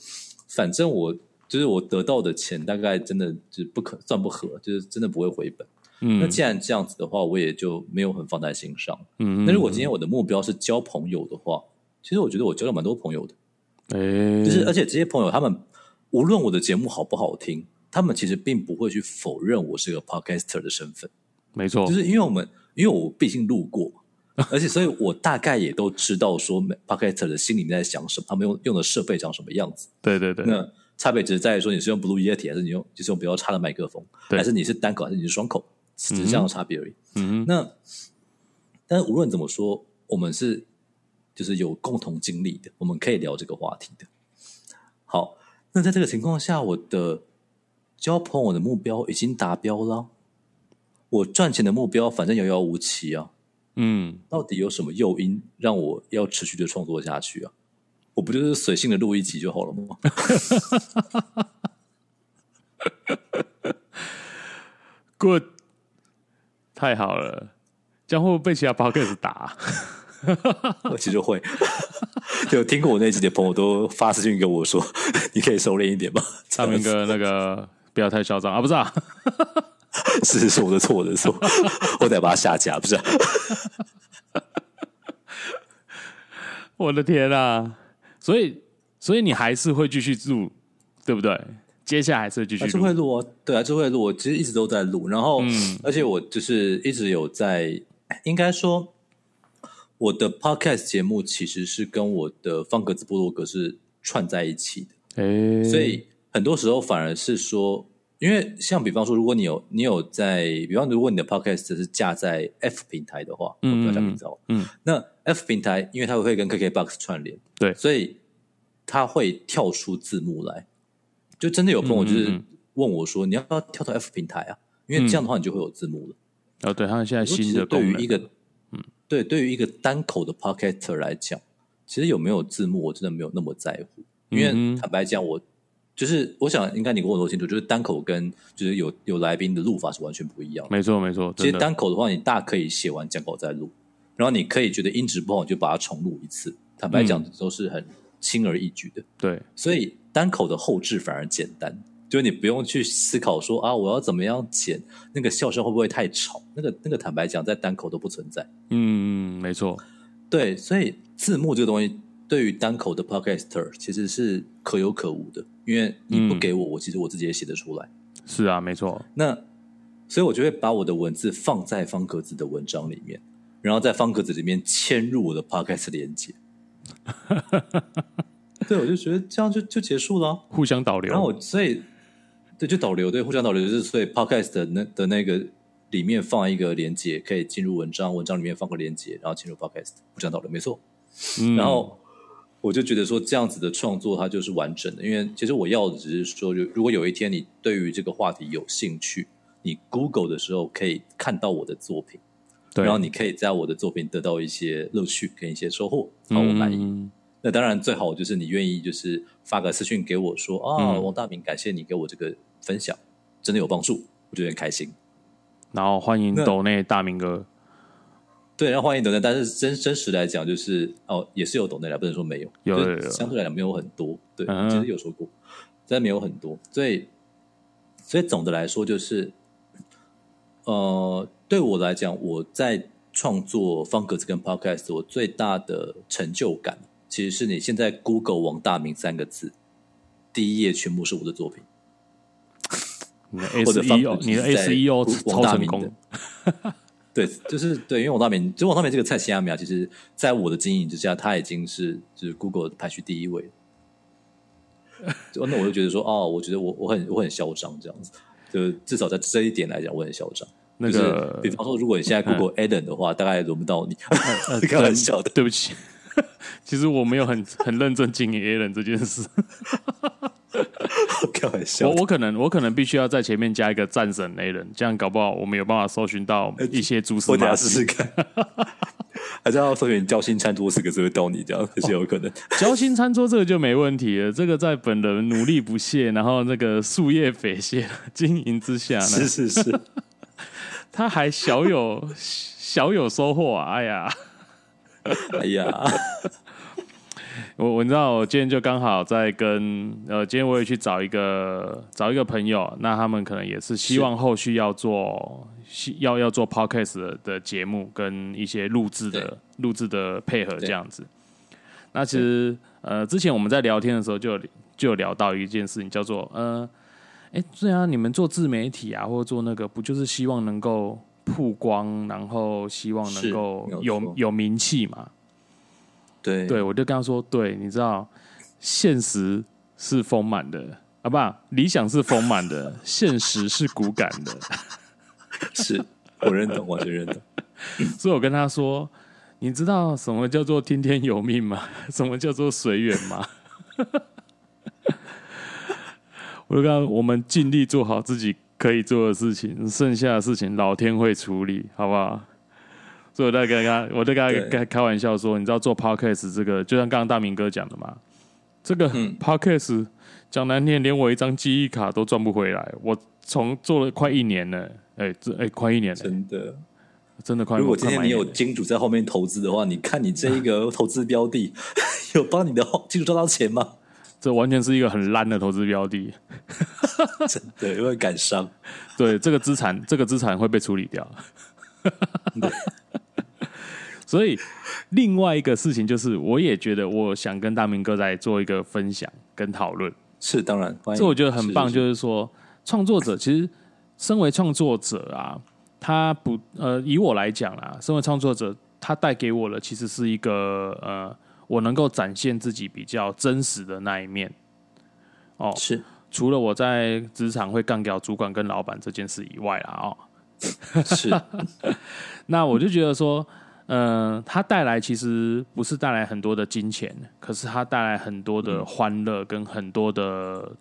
反正我就是我得到的钱，大概真的就是不可算不合，就是真的不会回本。嗯，那既然这样子的话，我也就没有很放在心上。嗯，那如果今天我的目标是交朋友的话，其实我觉得我交了蛮多朋友的。哎，就是而且这些朋友他们无论我的节目好不好听，他们其实并不会去否认我是个 podcaster 的身份。没错，就是因为我们因为我毕竟路过，而且所以我大概也都知道说 podcaster 的心里面在想什么，他们用用的设备长什么样子。对对对，那。差别只是在于说你是用 Blue Yeti 还是你用就是用比较差的麦克风，还是你是单口还是你是双口，只是这样的差别而已。嗯，那但是无论怎么说，我们是就是有共同经历的，我们可以聊这个话题的。好，那在这个情况下，我的交朋友的目标已经达标了，我赚钱的目标反正遥遥无期啊。嗯，到底有什么诱因让我要持续的创作下去啊？我不就是随性的录一集就好了吗？Good，太好了，这样会不会被其他 d c a 打？我其实会，有听过我那集的朋友都发私信跟我说：“ 你可以收敛一点吗？”大明哥，那个不要太嚣张啊！不是啊，是 是我的错，我的错，我得把它下架，不是？我的天啊！所以，所以你还是会继续录，对不对？接下来还是继续，还是会录哦。对，还是会录。我其实一直都在录，然后，而且我就是一直有在，应该说，我的 podcast 节目其实是跟我的方格子部落格是串在一起的。哎，所以很多时候反而是说，因为像比方说，如果你有你有在，比方如果你的 podcast 是架在 F 平台的话，嗯，不要讲名字哦，嗯，那 F 平台，因为它会跟 KKBox 串联。对，所以它会跳出字幕来，就真的有朋友就是问我说：“你要不要跳到 F 平台啊？因为这样的话你就会有字幕了。”哦，对，他现在新的对于一个嗯，对，对于一个单口的 Podcaster 来讲，其实有没有字幕我真的没有那么在乎，因为坦白讲，我就是我想应该你跟我说清楚，就是单口跟就是有有来宾的录法是完全不一样。没错，没错。其实单口的话，你大可以写完讲稿再录，然后你可以觉得音质不好，你就把它重录一次。坦白讲，都是很轻而易举的。对，所以单口的后置反而简单，就是你不用去思考说啊，我要怎么样剪那个笑声会不会太吵？那个那个，坦白讲，在单口都不存在。嗯，没错。对，所以字幕这个东西，对于单口的 podcaster 其实是可有可无的，因为你不给我，我其实我自己也写得出来。是啊，没错。那所以，我就会把我的文字放在方格子的文章里面，然后在方格子里面嵌入我的 podcast 连接。对，我就觉得这样就就结束了，互相导流。然后我所以对，就导流，对，互相导流就是所以 podcast 的那的那个里面放一个连接，可以进入文章，文章里面放个连接，然后进入 podcast，互相导流，没错。然后我就觉得说这样子的创作它就是完整的，因为其实我要的只是说，如果有一天你对于这个话题有兴趣，你 Google 的时候可以看到我的作品。然后你可以在我的作品得到一些乐趣跟一些收获，好，我满意。那当然最好就是你愿意就是发个私讯给我说啊，王大明，感谢你给我这个分享，真的有帮助，我觉得很开心。然后欢迎抖内大明哥，对，然后欢迎抖内，但是真真实来讲，就是哦，也是有抖内来，不能说没有，有相对来讲没有很多，对，其实有说过，但没有很多，所以所以总的来说就是。呃，对我来讲，我在创作方格子跟 Podcast，我最大的成就感，其实是你现在 Google 王大明三个字，第一页全部是我的作品。你的 SEO，你的 SEO 超成功。对，就是对，因为王大明，就王大明这个菜奇亚米啊，其实在我的经营之下，他已经是就是 Google 排序第一位。那我就觉得说，哦，我觉得我我很我很嚣张这样子。就至少在这一点来讲，我很嚣张。那个，比方说，如果你现在 Google Adam 的话，大概轮不到你。开玩笑的，对不起。其实我没有很 很认真经营 Adam 这件事。开玩笑，我我可能我可能必须要在前面加一个战神 Adam，这样搞不好我们有办法搜寻到一些蛛丝马迹。试试看。还是要搜寻“交心餐桌”四个字会到你，这样也是有可能。交心餐桌这个就没问题了，这个在本人努力不懈，然后那个树叶匪懈经营之下，是是是，他还小有小有收获啊！哎呀，哎呀，我我知道，我今天就刚好在跟呃，今天我也去找一个找一个朋友，那他们可能也是希望后续要做要要做 podcast 的的节目跟一些录制的录制的配合这样子。那其实呃，之前我们在聊天的时候就就有聊到一件事情，叫做呃，哎，对啊，你们做自媒体啊，或者做那个，不就是希望能够曝光，然后希望能够有有名气嘛？对，对我就跟他说，对，你知道，现实是丰满的啊，不，理想是丰满的，现实是骨感的，是我认同，我全认同。所以我跟他说，你知道什么叫做听天由命吗？什么叫做随缘吗？我就跟他，我们尽力做好自己可以做的事情，剩下的事情老天会处理，好不好？所以我在跟他，我在跟他开开玩笑说，你知道做 podcast 这个，就像刚刚大明哥讲的嘛，这个 podcast 讲难听，连我一张记忆卡都赚不回来。我从做了快一年了，哎，这哎快一年了，真的真的快。如果今天你有金主在后面投资的话，你看你这一个投资标的 有帮你的金主赚到钱吗？这完全是一个很烂的投资标的，真的因为感伤。对，这个资产，这个资产会被处理掉。所以，另外一个事情就是，我也觉得我想跟大明哥在做一个分享跟讨论。是，当然，这我觉得很棒。就是说，创作者其实，身为创作者啊，他不呃，以我来讲啦，身为创作者，他带给我的其实是一个呃，我能够展现自己比较真实的那一面。哦，是，除了我在职场会干掉主管跟老板这件事以外啦，哦，是，那我就觉得说。嗯，它带来其实不是带来很多的金钱，可是它带来很多的欢乐跟很多的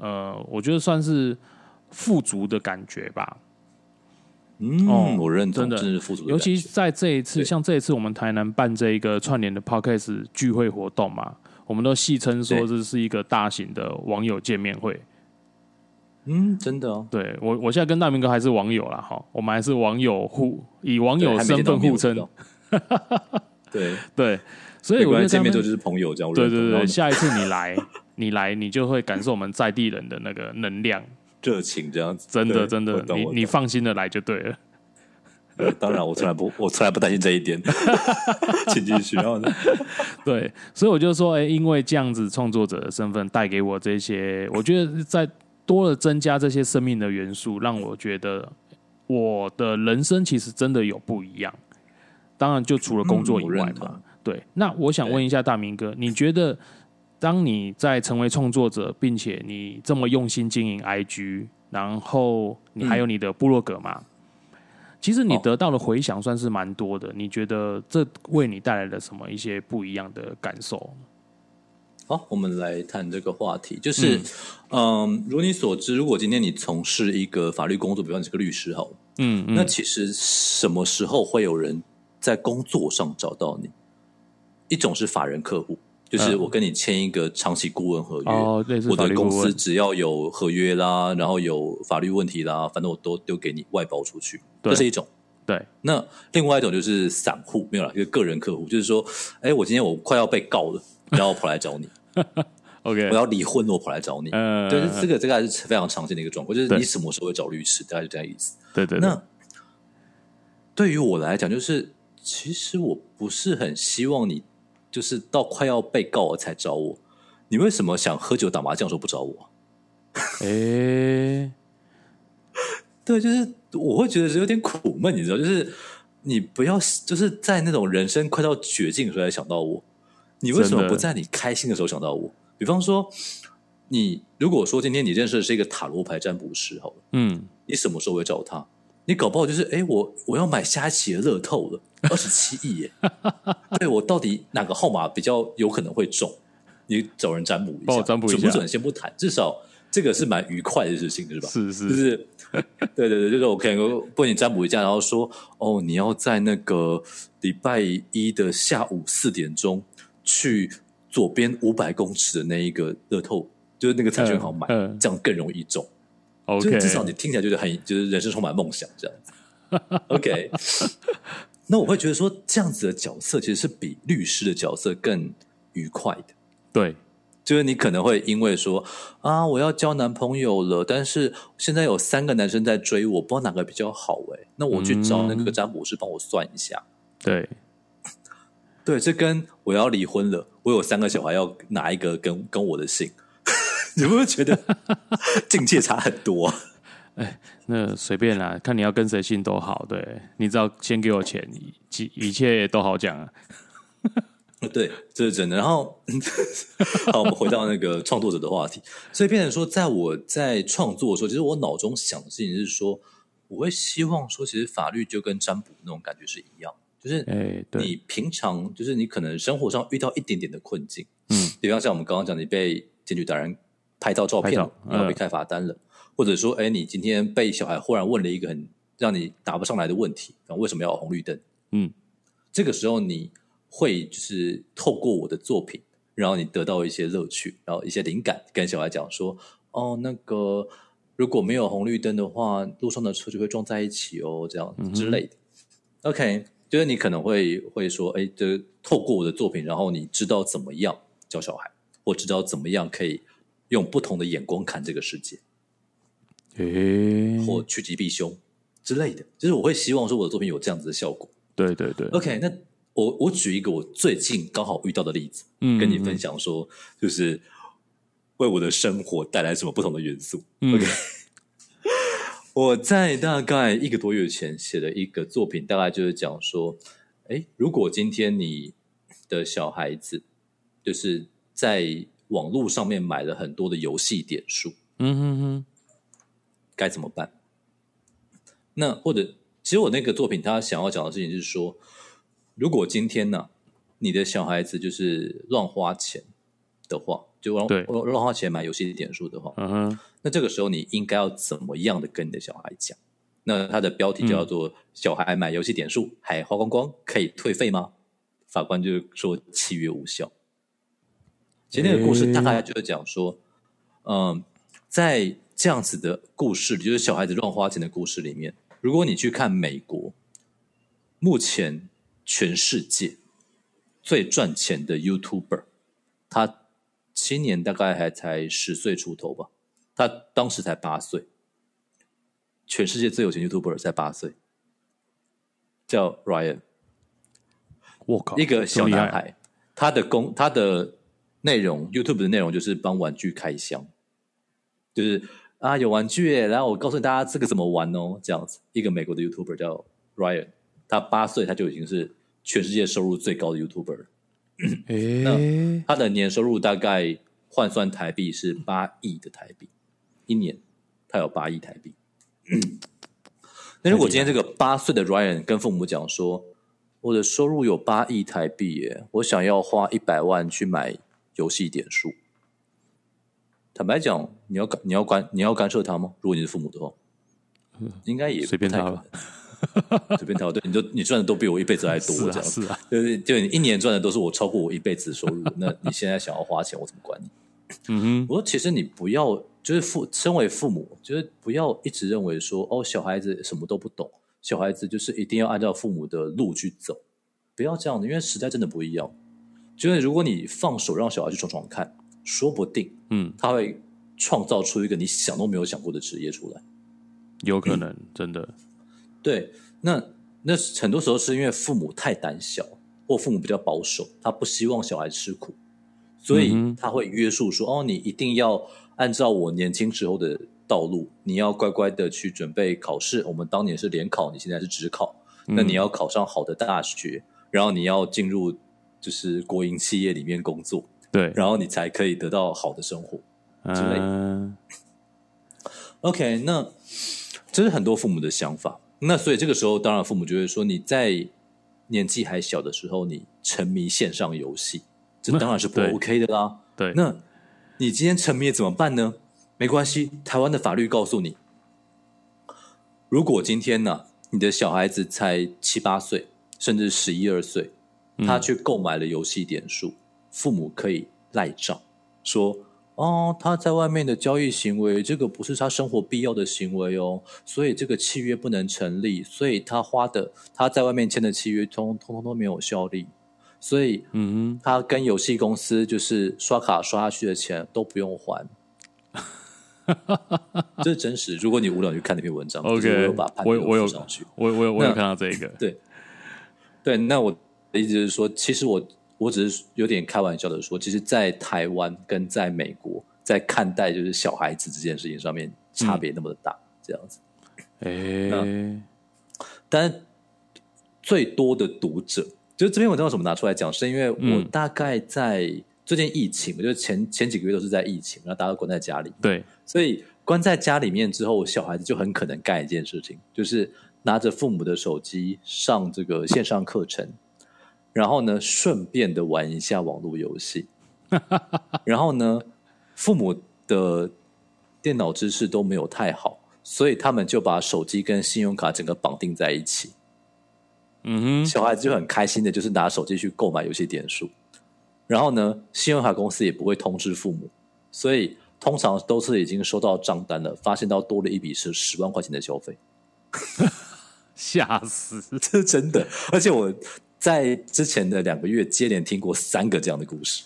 呃，我觉得算是富足的感觉吧。嗯，我认真的尤其在这一次，像这一次我们台南办这一个串联的 podcast 聚会活动嘛，我们都戏称说这是一个大型的网友见面会。嗯，真的哦。对我，我现在跟大明哥还是网友啦，哈，我们还是网友互以网友身份互称。对对，所以我觉得见面就是朋友这样。对对对，下一次你来，你来，你就会感受我们在地人的那个能量、热情这样子。真的真的，你你放心的来就对了。当然，我从来不，我从来不担心这一点。请继续。对，所以我就说，哎，因为这样子创作者的身份带给我这些，我觉得在。多了增加这些生命的元素，让我觉得我的人生其实真的有不一样。当然，就除了工作以外嘛。对，那我想问一下大明哥，你觉得当你在成为创作者，并且你这么用心经营 IG，然后你还有你的部落格嘛？其实你得到的回响算是蛮多的。你觉得这为你带来了什么一些不一样的感受？好，我们来谈这个话题，就是，嗯，如你所知，如果今天你从事一个法律工作，比方你是个律师，好，嗯，那其实什么时候会有人在工作上找到你？一种是法人客户，就是我跟你签一个长期顾问合约，哦，我的公司只要有合约啦，然后有法律问题啦，反正我都丢给你外包出去，这是一种。对，那另外一种就是散户，没有了，一个个人客户，就是说，哎，我今天我快要被告了，然后跑来找你。OK，我要离婚，我跑来找你。嗯，对，这个这个还是非常常见的一个状况，就是你什么时候会找律师，大概就这样意思。对对。那对于我来讲，就是其实我不是很希望你，就是到快要被告了才找我。你为什么想喝酒打麻将时候不找我？哎，对，就是我会觉得是有点苦闷，你知道，就是你不要就是在那种人生快到绝境的时候才想到我。你为什么不在你开心的时候想到我？比方说，你如果说今天你认识的是一个塔罗牌占卜师，好了，嗯，你什么时候会找他？你搞不好就是，哎，我我要买下一期的乐透了，二十七亿耶！对我到底哪个号码比较有可能会中？你找人占卜一下，准不准先不谈，至少这个是蛮愉快的事情，是吧？是是，就是 对对对，就是我可以帮你占卜一下，然后说，哦，你要在那个礼拜一的下午四点钟。去左边五百公尺的那一个乐透，就是那个彩券好买，这样更容易中。OK，至少你听起来就是很，就是人生充满梦想这样子。OK，那我会觉得说，这样子的角色其实是比律师的角色更愉快的。对，就是你可能会因为说啊，我要交男朋友了，但是现在有三个男生在追我，不知道哪个比较好哎，那我去找那个占卜师帮我算一下。对，对，这跟我要离婚了，我有三个小孩，要哪一个跟跟我的姓？你会不会觉得 境界差很多？哎，那随便啦，看你要跟谁姓都好。对你只要先给我钱，一一切都好讲啊。对，这是真的。然后，好，我们回到那个创作者的话题。所以，变成说，在我在创作的时候，其实我脑中想的事情是说，我会希望说，其实法律就跟占卜那种感觉是一样，就是哎，你平常就是你可能生活上遇到一点点的困境，嗯，比方像我们刚刚讲，你被检举达人拍到照片了，然后被开罚单了，或者说，哎，你今天被小孩忽然问了一个很让你答不上来的问题，然后为什么要红绿灯？嗯，这个时候你。会就是透过我的作品，然后你得到一些乐趣，然后一些灵感，跟小孩讲说：“哦，那个如果没有红绿灯的话，路上的车就会撞在一起哦，这样之类的。” OK，就是你可能会会说：“哎，这透过我的作品，然后你知道怎么样教小孩，或知道怎么样可以用不同的眼光看这个世界，诶，或趋吉避凶之类的。”就是我会希望说我的作品有这样子的效果。对对对，OK，那。我我举一个我最近刚好遇到的例子，嗯，跟你分享说，就是为我的生活带来什么不同的元素。OK，我在大概一个多月前写了一个作品，大概就是讲说，哎，如果今天你的小孩子就是在网络上面买了很多的游戏点数，嗯哼哼，该怎么办？那或者，其实我那个作品他想要讲的事情是说。如果今天呢，你的小孩子就是乱花钱的话，就乱乱花钱买游戏点数的话，嗯哼，那这个时候你应该要怎么样的跟你的小孩讲？那他的标题叫做“小孩买游戏点数还花光光，可以退费吗？”法官就说契约无效。其实那个故事大概就是讲说，嗯，在这样子的故事，就是小孩子乱花钱的故事里面，如果你去看美国，目前。全世界最赚钱的 YouTuber，他今年大概还才十岁出头吧，他当时才八岁。全世界最有钱 YouTuber 才八岁，叫 Ryan。我靠，一个小男孩，他的工他的内容 YouTube 的内容就是帮玩具开箱，就是啊有玩具，然后我告诉大家这个怎么玩哦，这样子。一个美国的 YouTuber 叫 Ryan，他八岁他就已经是。全世界收入最高的 YouTuber，那他的年收入大概换算台币是八亿的台币，一年他有八亿台币。那如果今天这个八岁的 Ryan 跟父母讲说，我的收入有八亿台币耶，我想要花一百万去买游戏点数，坦白讲，你要干你要干你要干涉他吗？如果你是父母的话，应该也随便他吧。随便挑，对，你就你赚的都比我一辈子还多，这样是啊，对就你一年赚的都是我超过我一辈子的收入，那你现在想要花钱，我怎么管你？嗯哼，我说其实你不要，就是父身为父母，就是不要一直认为说哦，小孩子什么都不懂，小孩子就是一定要按照父母的路去走，不要这样的，因为时代真的不一样。就是如果你放手让小孩去闯闯看，说不定，嗯，他会创造出一个你想都没有想过的职业出来，有可能 真的。对，那那很多时候是因为父母太胆小，或父母比较保守，他不希望小孩吃苦，所以他会约束说：“哦，你一定要按照我年轻时候的道路，你要乖乖的去准备考试。我们当年是联考，你现在是职考，那你要考上好的大学，然后你要进入就是国营企业里面工作，对，然后你才可以得到好的生活之类的。OK，那这是很多父母的想法。那所以这个时候，当然父母就会说：“你在年纪还小的时候，你沉迷线上游戏，这当然是不 OK 的啦。”对，那你今天沉迷怎么办呢？没关系，台湾的法律告诉你，如果今天呢，你的小孩子才七八岁，甚至十一二岁，他去购买了游戏点数，父母可以赖账说。哦，他在外面的交易行为，这个不是他生活必要的行为哦，所以这个契约不能成立，所以他花的他在外面签的契约通通通都没有效力。所以嗯他跟游戏公司就是刷卡刷下去的钱都不用还。这是真实。如果你无聊，去看那篇文章，OK，我有把我我有附上去。我我有我有那看到这个，对，对，那我的意思就是说，其实我我只是有点开玩笑的说，其实，在台湾跟在美国，在看待就是小孩子这件事情上面差别那么的大，这样子。哎，但是最多的读者，就是这篇文章为什么拿出来讲，是因为我嗯。大概在最近疫情，我觉得前前几个月都是在疫情，然后大家都关在家里，对，所以关在家里面之后，小孩子就很可能干一件事情，就是拿着父母的手机上这个线上课程，然后呢，顺便的玩一下网络游戏，然后呢，父母的电脑知识都没有太好，所以他们就把手机跟信用卡整个绑定在一起，嗯哼，小孩子就很开心的，就是拿手机去购买游戏点数，然后呢，信用卡公司也不会通知父母，所以通常都是已经收到账单了，发现到多了一笔是十万块钱的消费，吓死，这 是真的。而且我在之前的两个月接连听过三个这样的故事，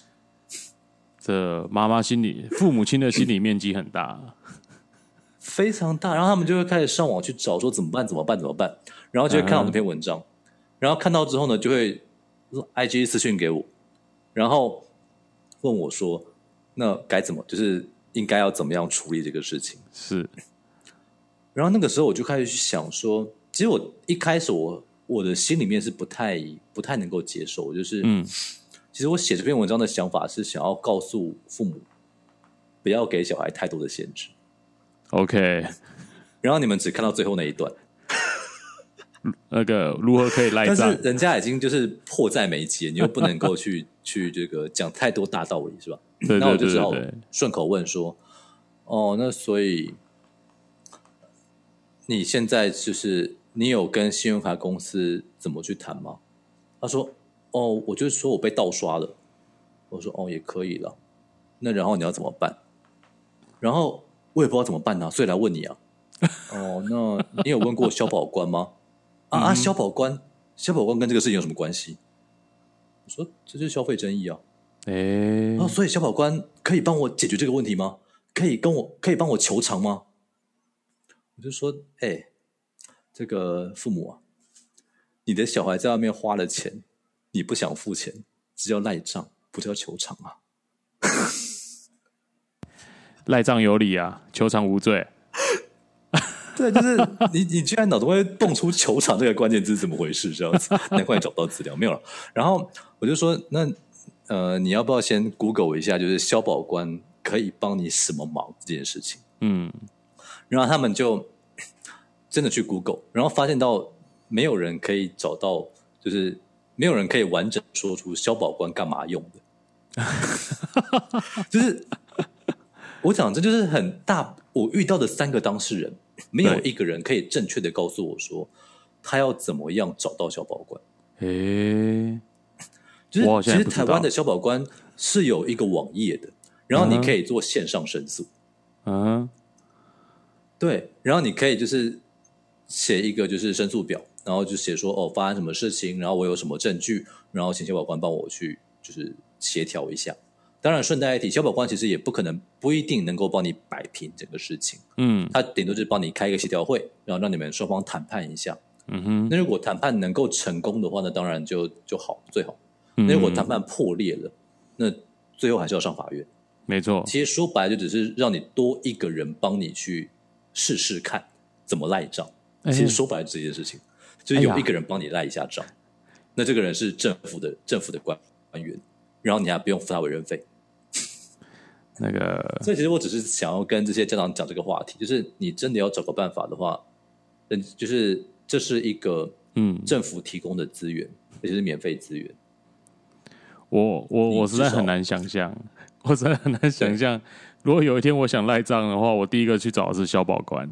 这妈妈心里，父母亲的心理面积很大，非常大。然后他们就会开始上网去找说怎么办，怎么办，怎么办，然后就会看到这篇文章，然后看到之后呢，就会 IG 私讯给我，然后问我说，那该怎么，就是应该要怎么样处理这个事情。是，然后那个时候我就开始去想说，其实我一开始我我的心里面是不太不太能够接受，就是嗯其实我写这篇文章的想法是想要告诉父母，不要给小孩太多的限制。，OK，然后你们只看到最后那一段，那个如何可以赖但是账？人家已经就是迫在眉睫，你又不能够去 去这个讲太多大道理，是吧？对那我就只好顺口问说：“哦，那所以你现在就是你有跟信用卡公司怎么去谈吗？”他说：“哦，我就说我被盗刷了。”我说：“哦，也可以了。那然后你要怎么办？”然后我也不知道怎么办呢、所以来问你啊。哦，那 你有问过消保官吗？啊 啊，消保官，消保官跟这个事情有什么关系？我说这就是消费争议啊。哎哦，，所以消保官可以帮我解决这个问题吗？可以跟我可以帮我求偿吗？我就说，哎、这个父母啊，你的小孩在外面花了钱，你不想付钱，这叫赖账，不叫求偿啊。赖账有理啊，求偿无罪。对，就是你，你居然脑中会蹦出“球场”这个关键字，怎么回事？这样子，难怪你找不到资料，没有了。然后我就说，那呃，你要不要先 Google 一下，就是消保官可以帮你什么忙这件事情？嗯，然后他们就真的去 Google，然后发现到没有人可以找到，就是没有人可以完整说出消保官干嘛用的，就是我讲这就是很大，我遇到的三个当事人，没有一个人可以正确的告诉我说他要怎么样找到消保官。诶，就是其实台湾的消保官是有一个网页的，然后你可以做线上申诉。嗯，对，然后你可以就是写一个就是申诉表，然后就写说哦发生什么事情，然后我有什么证据，然后请小保官帮我去就是协调一下。当然顺带一提，小保官其实也不可能不一定能够帮你摆平整个事情，嗯他顶多就是帮你开一个协调会，然后让你们双方谈判一下。嗯哼，那如果谈判能够成功的话，那当然就就好最好。嗯那如果谈判破裂了，那最后还是要上法院。没错，其实说白了，就只是让你多一个人帮你去试试看怎么赖账。哎其实说白了这件事情，就是有一个人帮你赖一下账，那这个人是政府的政府的官官员，然后你还不用付他委任费。那个所以其实我只是想要跟这些家长讲这个话题，就是你真的要找个办法的话，嗯，就是这是一个嗯，政府提供的资源，而且是免费资源。我我我实在很难想象，我实在很难想象，如果有一天我想赖账的话，我第一个去找的是消保官。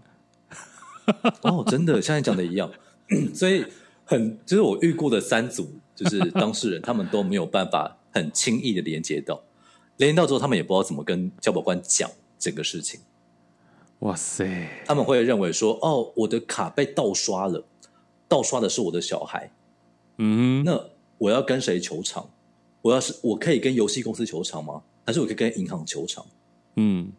哦，真的像你讲的一样，所以很就是我遇过的三组就是当事人，他们都没有办法很轻易的连接到，连接到之后，他们也不知道怎么跟教保官讲整个事情，哇塞，他们会认为说，哦，我的卡被盗刷了，盗刷的是我的小孩，嗯，那我要跟谁求偿？我要是我可以跟游戏公司求偿吗？还是我可以跟银行求偿？嗯，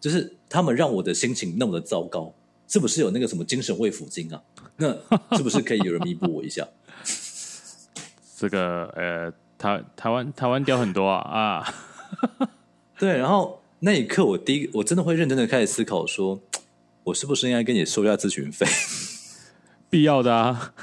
就是他们让我的心情那么的糟糕，是不是有那个什么精神慰抚金啊？那是不是可以有人弥补我一下？这个呃，台台湾台湾屌很多啊啊！对，然后那一刻，我第一我真的会认真的开始思考，说我是不是应该跟你收一下咨询费？必要的啊！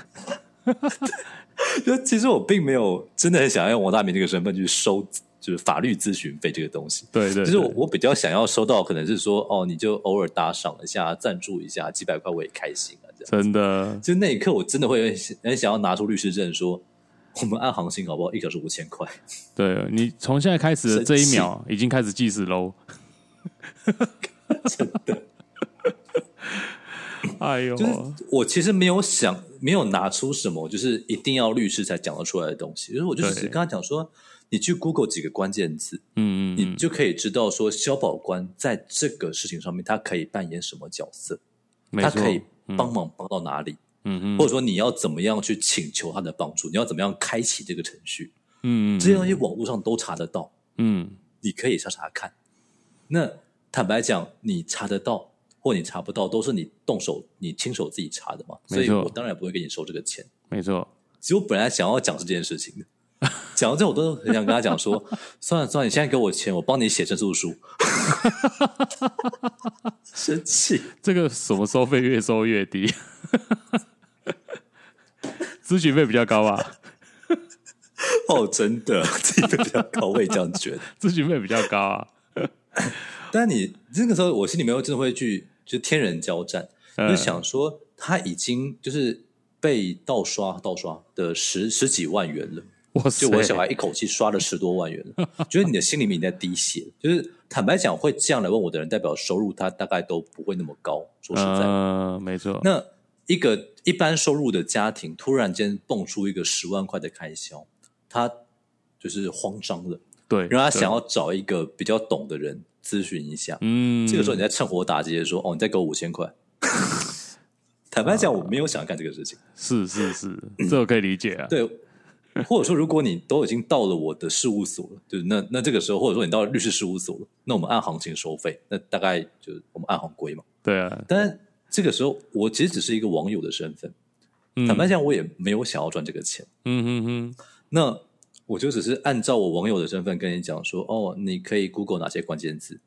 就其实我并没有真的很想要用王大明这个身份去收，就是法律咨询费这个东西。对对，就是我我比较想要收到，可能是说哦，你就偶尔打赏一下，赞助一下几百块，我也开心啊。这样真的，就那一刻，我真的会很想要拿出律师证，说我们按行情好不好？一小时五千块。对你从现在开始的这一秒，已经开始计时喽。真的。哎呦，就是我其实没有想，没有拿出什么，就是一定要律师才讲得出来的东西。就是我就只是跟他讲说，你去 Google 几个关键字，嗯嗯，你就可以知道说，消保官在这个事情上面，他可以扮演什么角色，他可以帮忙帮到哪里，嗯嗯，或者说你要怎么样去请求他的帮助，你要怎么样开启这个程序，嗯嗯，这些东西网络上都查得到，嗯，你可以查查看。那坦白讲，你查得到。或你查不到，都是你动手、你亲手自己查的嘛？所以我当然不会给你收这个钱。没错，其实我本来想要讲这件事情的，讲到这我都很想跟他讲说：算了算了，你现在给我钱，我帮你写申诉书。生气，这个什么收费越收越低？咨询费比较高吧？哦，真的，咨询费比较高，我也这样觉得。咨询费比较高啊，但你那个时候，我心里面真的会去。就天人交战，就想说他已经就是被盗刷盗刷的十十几万元了。就我小孩一口气刷了十多万元了，觉得你的心里面在滴血。就是坦白讲，会这样来问我的人，代表收入他大概都不会那么高。说实在，嗯，没错。那一个一般收入的家庭突然间蹦出一个十万块的开销，他就是慌张了。对，让他想要找一个比较懂的人。咨询一下，嗯，这个时候你在趁火打劫，说哦，你再给我五千块。坦白讲，我没有想要干这个事情。是是是，这我可以理解啊。对，或者说，如果你都已经到了我的事务所了，就是那那这个时候，或者说你到了律师事务所了，那我们按行情收费，那大概就是我们按行规嘛。对啊。但这个时候，我其实只是一个网友的身份。坦白讲，我也没有想要赚这个钱。嗯哼哼。那。我就只是按照我网友的身份跟你讲说，哦，你可以 Google 哪些关键字。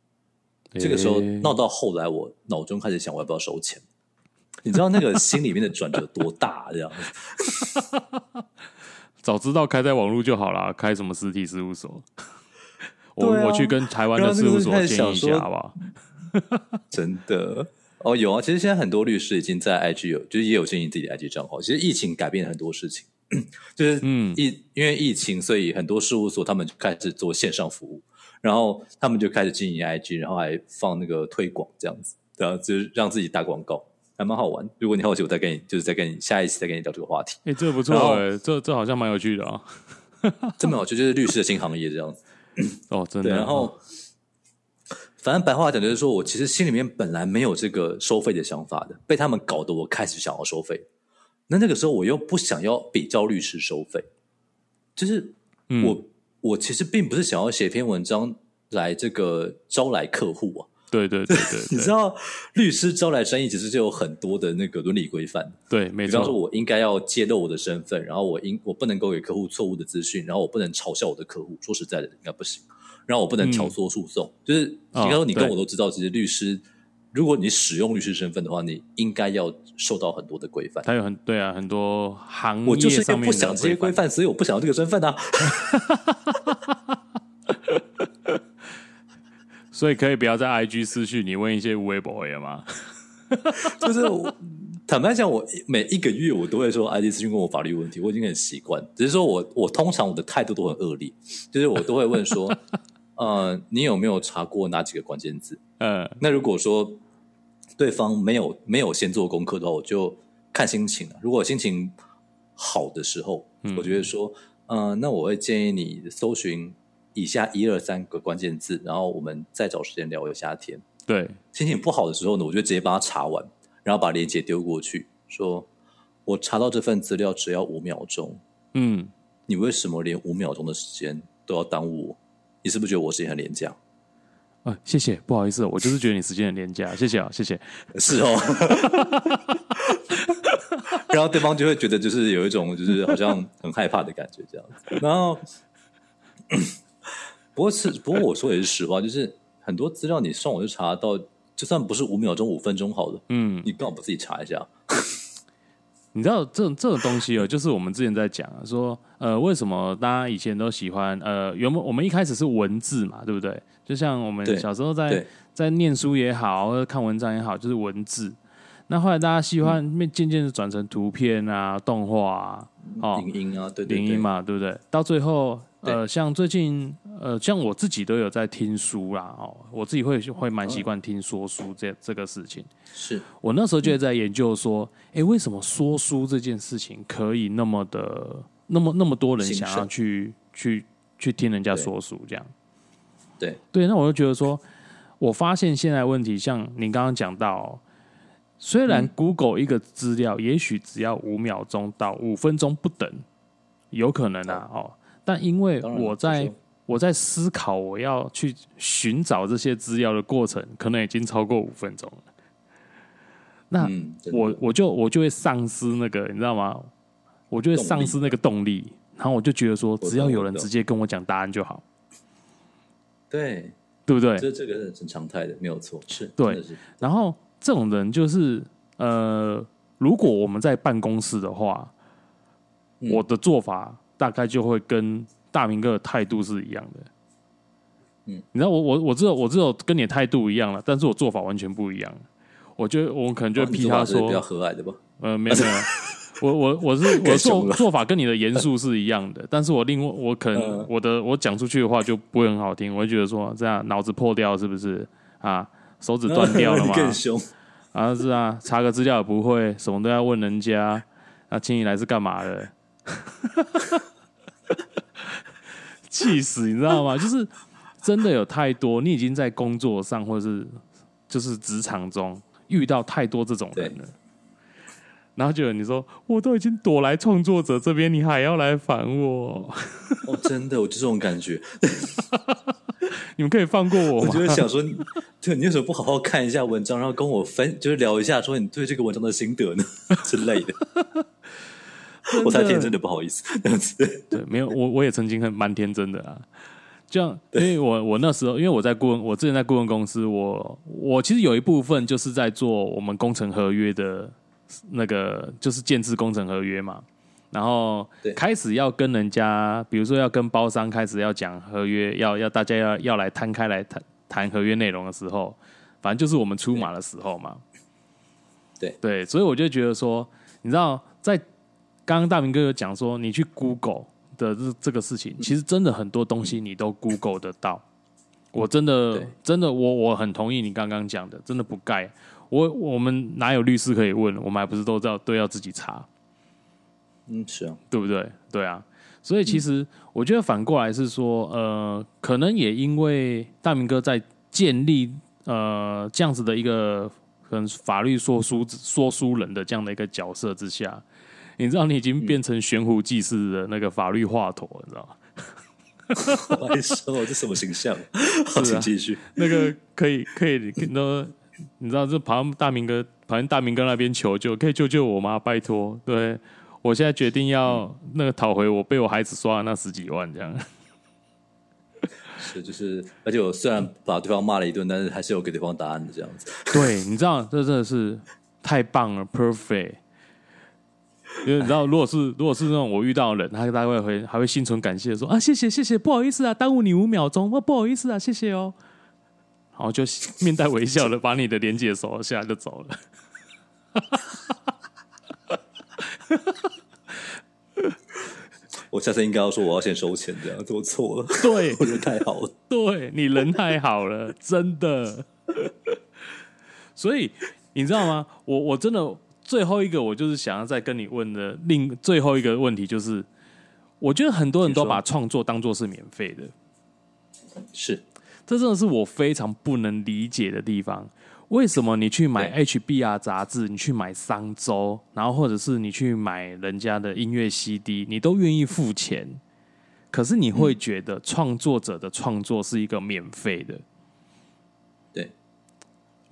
这个时候闹到后来，我脑中开始想，我要不要收钱？你知道那个心里面的转折多大？这样，早知道开在网络就好了，开什么实体事务所？我我去跟台湾的事务所建议一下，好不好？真的哦，有啊，其实现在很多律师已经在 IG 有，就是也有经营自己的 IG 账号。其实疫情改变了很多事情。就是疫因为疫情，所以很多事务所他们就开始做线上服务，然后他们就开始经营 IG，然后还放那个推广这样子，然后就是让自己打广告，还蛮好玩。如果你好奇，我再跟你就是再跟你下一次再跟你聊这个话题。哎，这不错哎，这这好像蛮有趣的啊，这么有趣，就是律师的新行业这样子。哦，真的。然后，反正白话讲就是说，我其实心里面本来没有这个收费的想法的，被他们搞得我开始想要收费。那那个时候我又不想要比较律师收费，就是我我其实并不是想要写篇文章来这个招来客户啊。对对对 对，你知道律师招来生意其实就有很多的那个伦理规范。对，没错。比方说我应该要揭露我的身份，然后我应我不能够给客户错误的资讯，然后我不能嘲笑我的客户。说实在的，应该不行。然后我不能挑唆诉讼，就是应该说你跟我都知道，其实律师。如果你使用律师身份的话，你应该要受到很多的规范。他有很对啊，很多行业我就是不想这些规范，所以我不想要这个身份啊。所以可以不要在 IG 私讯你问一些无微博的吗？就是坦白讲，我每一个月我都会说 IG 私讯问我法律问题，我已经很习惯。只是说我我通常我的态度都很恶劣，就是我都会问说，呃，你有没有查过哪几个关键字？嗯，那如果说。对方没有没有先做功课的话，我就看心情了。如果心情好的时候，我觉得说，嗯，那我会建议你搜寻以下一二三个关键字，然后我们再找时间聊一下天。对，心情不好的时候呢，我就直接帮他查完，然后把链接丢过去，说我查到这份资料只要五秒钟。嗯，你为什么连五秒钟的时间都要耽误我？你是不是觉得我时间很廉价？啊，谢谢，不好意思，我就是觉得你时间很廉价，谢谢啊，谢谢。是哦，然后对方就会觉得就是有一种就是好像很害怕的感觉这样子。然后，不过是 不过我说也是实话，就是很多资料你上网就查到，就算不是五秒钟、五分钟好了，嗯，你干嘛不自己查一下？你知道这种这种东西哦，就是我们之前在讲说，呃，为什么大家以前都喜欢呃，原本我们一开始是文字嘛，对不对？就像我们小时候在在念书也好，或者看文章也好，就是文字。那后来大家喜欢，渐渐的转成图片啊、动画啊、哦、影音啊，对影音嘛，对不对？到最后，呃，像最近，呃，像我自己都有在听书啦，哦，我自己会会蛮习惯听说书这这个事情。是我那时候就在研究说，哎，为什么说书这件事情可以那么的，那么那么多人想要去去去听人家说书这样？对对，那我就觉得说，我发现现在问题，像您刚刚讲到。虽然 Google 一个资料也许只要五秒钟到五分钟不等，有可能啊哦，但因为我在我在思考我要去寻找这些资料的过程，可能已经超过五分钟了。那我我就我就会丧失那个你知道吗？我就会丧失那个动力，然后我就觉得说，只要有人直接跟我讲答案就好。对对不对？这这个是很常态的，没有错，是对。然后。这种人就是，呃，如果我们在办公室的话，我的做法大概就会跟大明哥的态度是一样的。嗯，你知道，我我我知道，我知道跟你的态度一样了，但是我做法完全不一样。我觉得我可能就批他说比较和蔼的吧。呃，没有没有，我我我是我做做法跟你的严肃是一样的，但是我另外我可能我的我讲出去的话就不会很好听，我会觉得说这样脑子破掉是不是啊？手指断掉了吗？更凶啊！是啊，查个资料也不会，什么都要问人家。那请你来是干嘛的？气死，你知道吗？就是真的有太多，你已经在工作上或者是就是职场中遇到太多这种人了。然后就有你说，我都已经躲来创作者这边，你还要来烦我？哦，真的，我就这种感觉。你们可以放过我吗？我就想说，对，你为什么不好好看一下文章，然后跟我分，就是聊一下，说你对这个文章的心得呢之类的。我太天真的不好意思，这样子。对，没有，我我也曾经很蛮天真的啊。这样，因为我我那时候，因为我在顾问，我之前在顾问公司，我我其实有一部分就是在做我们工程合约的那个，就是建制工程合约嘛。然后开始要跟人家，比如说要跟包商开始要讲合约，要要大家要要来摊开来谈谈合约内容的时候，反正就是我们出马的时候嘛。对对，所以我就觉得说，你知道，在刚刚大明哥有讲说，你去 Google 的这这个事情，其实真的很多东西你都 Google 得到。我真的真的，我我很同意你刚刚讲的，真的不盖。我我们哪有律师可以问？我们还不是都知道都要自己查。嗯，是啊，对不对？对啊，所以其实我觉得反过来是说，呃，可能也因为大明哥在建立呃这样子的一个可能法律说书说书人的这样的一个角色之下，你知道你已经变成悬壶济世的那个法律华佗，你知道吗？不好意思，这什么形象？好请继续。那个可以可以，那你知道，这跑大明哥跑大明哥那边求救，可以救救我吗？拜托，对。我现在决定要那个讨回我被我孩子刷的那十几万，这样。是，就是，而且我虽然把对方骂了一顿，但是还是有给对方答案的这样子。对，你知道，这真的是太棒了，perfect。因为你知道，如果是如果是那种我遇到的人，他大概会还会心存感谢，说啊，谢谢谢谢，不好意思啊，耽误你五秒钟，不好意思啊，谢谢哦。然后就面带微笑的把你的连接收下来就走了。我下次应该要说我要先收钱，这样做错了。对，我觉得太好了。对你人太好了，真的。所以你知道吗？我我真的最后一个，我就是想要再跟你问的另最后一个问题，就是我觉得很多人都把创作当做是免费的，是，这真的是我非常不能理解的地方。为什么你去买 HBR 杂志，你去买商周，然后或者是你去买人家的音乐 CD，你都愿意付钱？可是你会觉得创作者的创作是一个免费的？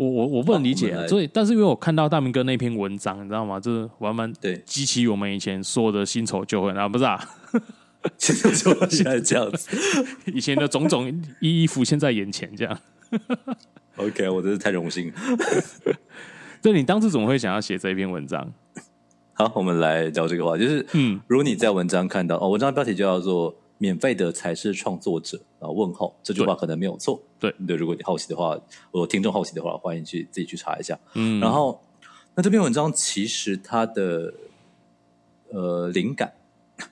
对，我我我不能理解。所以，但是因为我看到大明哥那篇文章，你知道吗？就是完完对激起我们以前说的新仇旧恨啊，不是啊？新仇旧恨现在这样子，以前的种种一一浮现在眼前，这样。OK，我真是太荣幸。对，你当时怎么会想要写这一篇文章？好，我们来聊这个话，就是嗯，如果你在文章看到哦，文章标题就叫做“免费的才是创作者”啊，问号这句话可能没有错。对对，如果你好奇的话，我听众好奇的话，欢迎去自己去查一下。嗯，然后那这篇文章其实它的呃灵感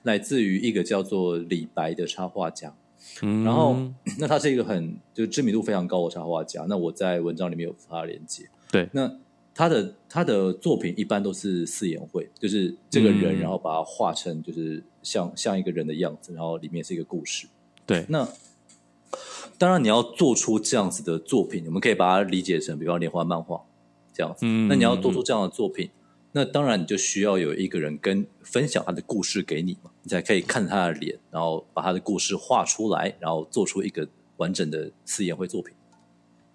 来自于一个叫做李白的插画家。嗯，然后 那他是一个很就知名度非常高的插画家。那我在文章里面有发连接。对，那。他的他的作品一般都是四言会，就是这个人，然后把它画成就是像像一个人的样子，然后里面是一个故事。对，那当然你要做出这样子的作品，我们可以把它理解成，比方连环漫画这样子。那你要做出这样的作品，那当然你就需要有一个人跟分享他的故事给你嘛，你才可以看他的脸，然后把他的故事画出来，然后做出一个完整的四言会作品。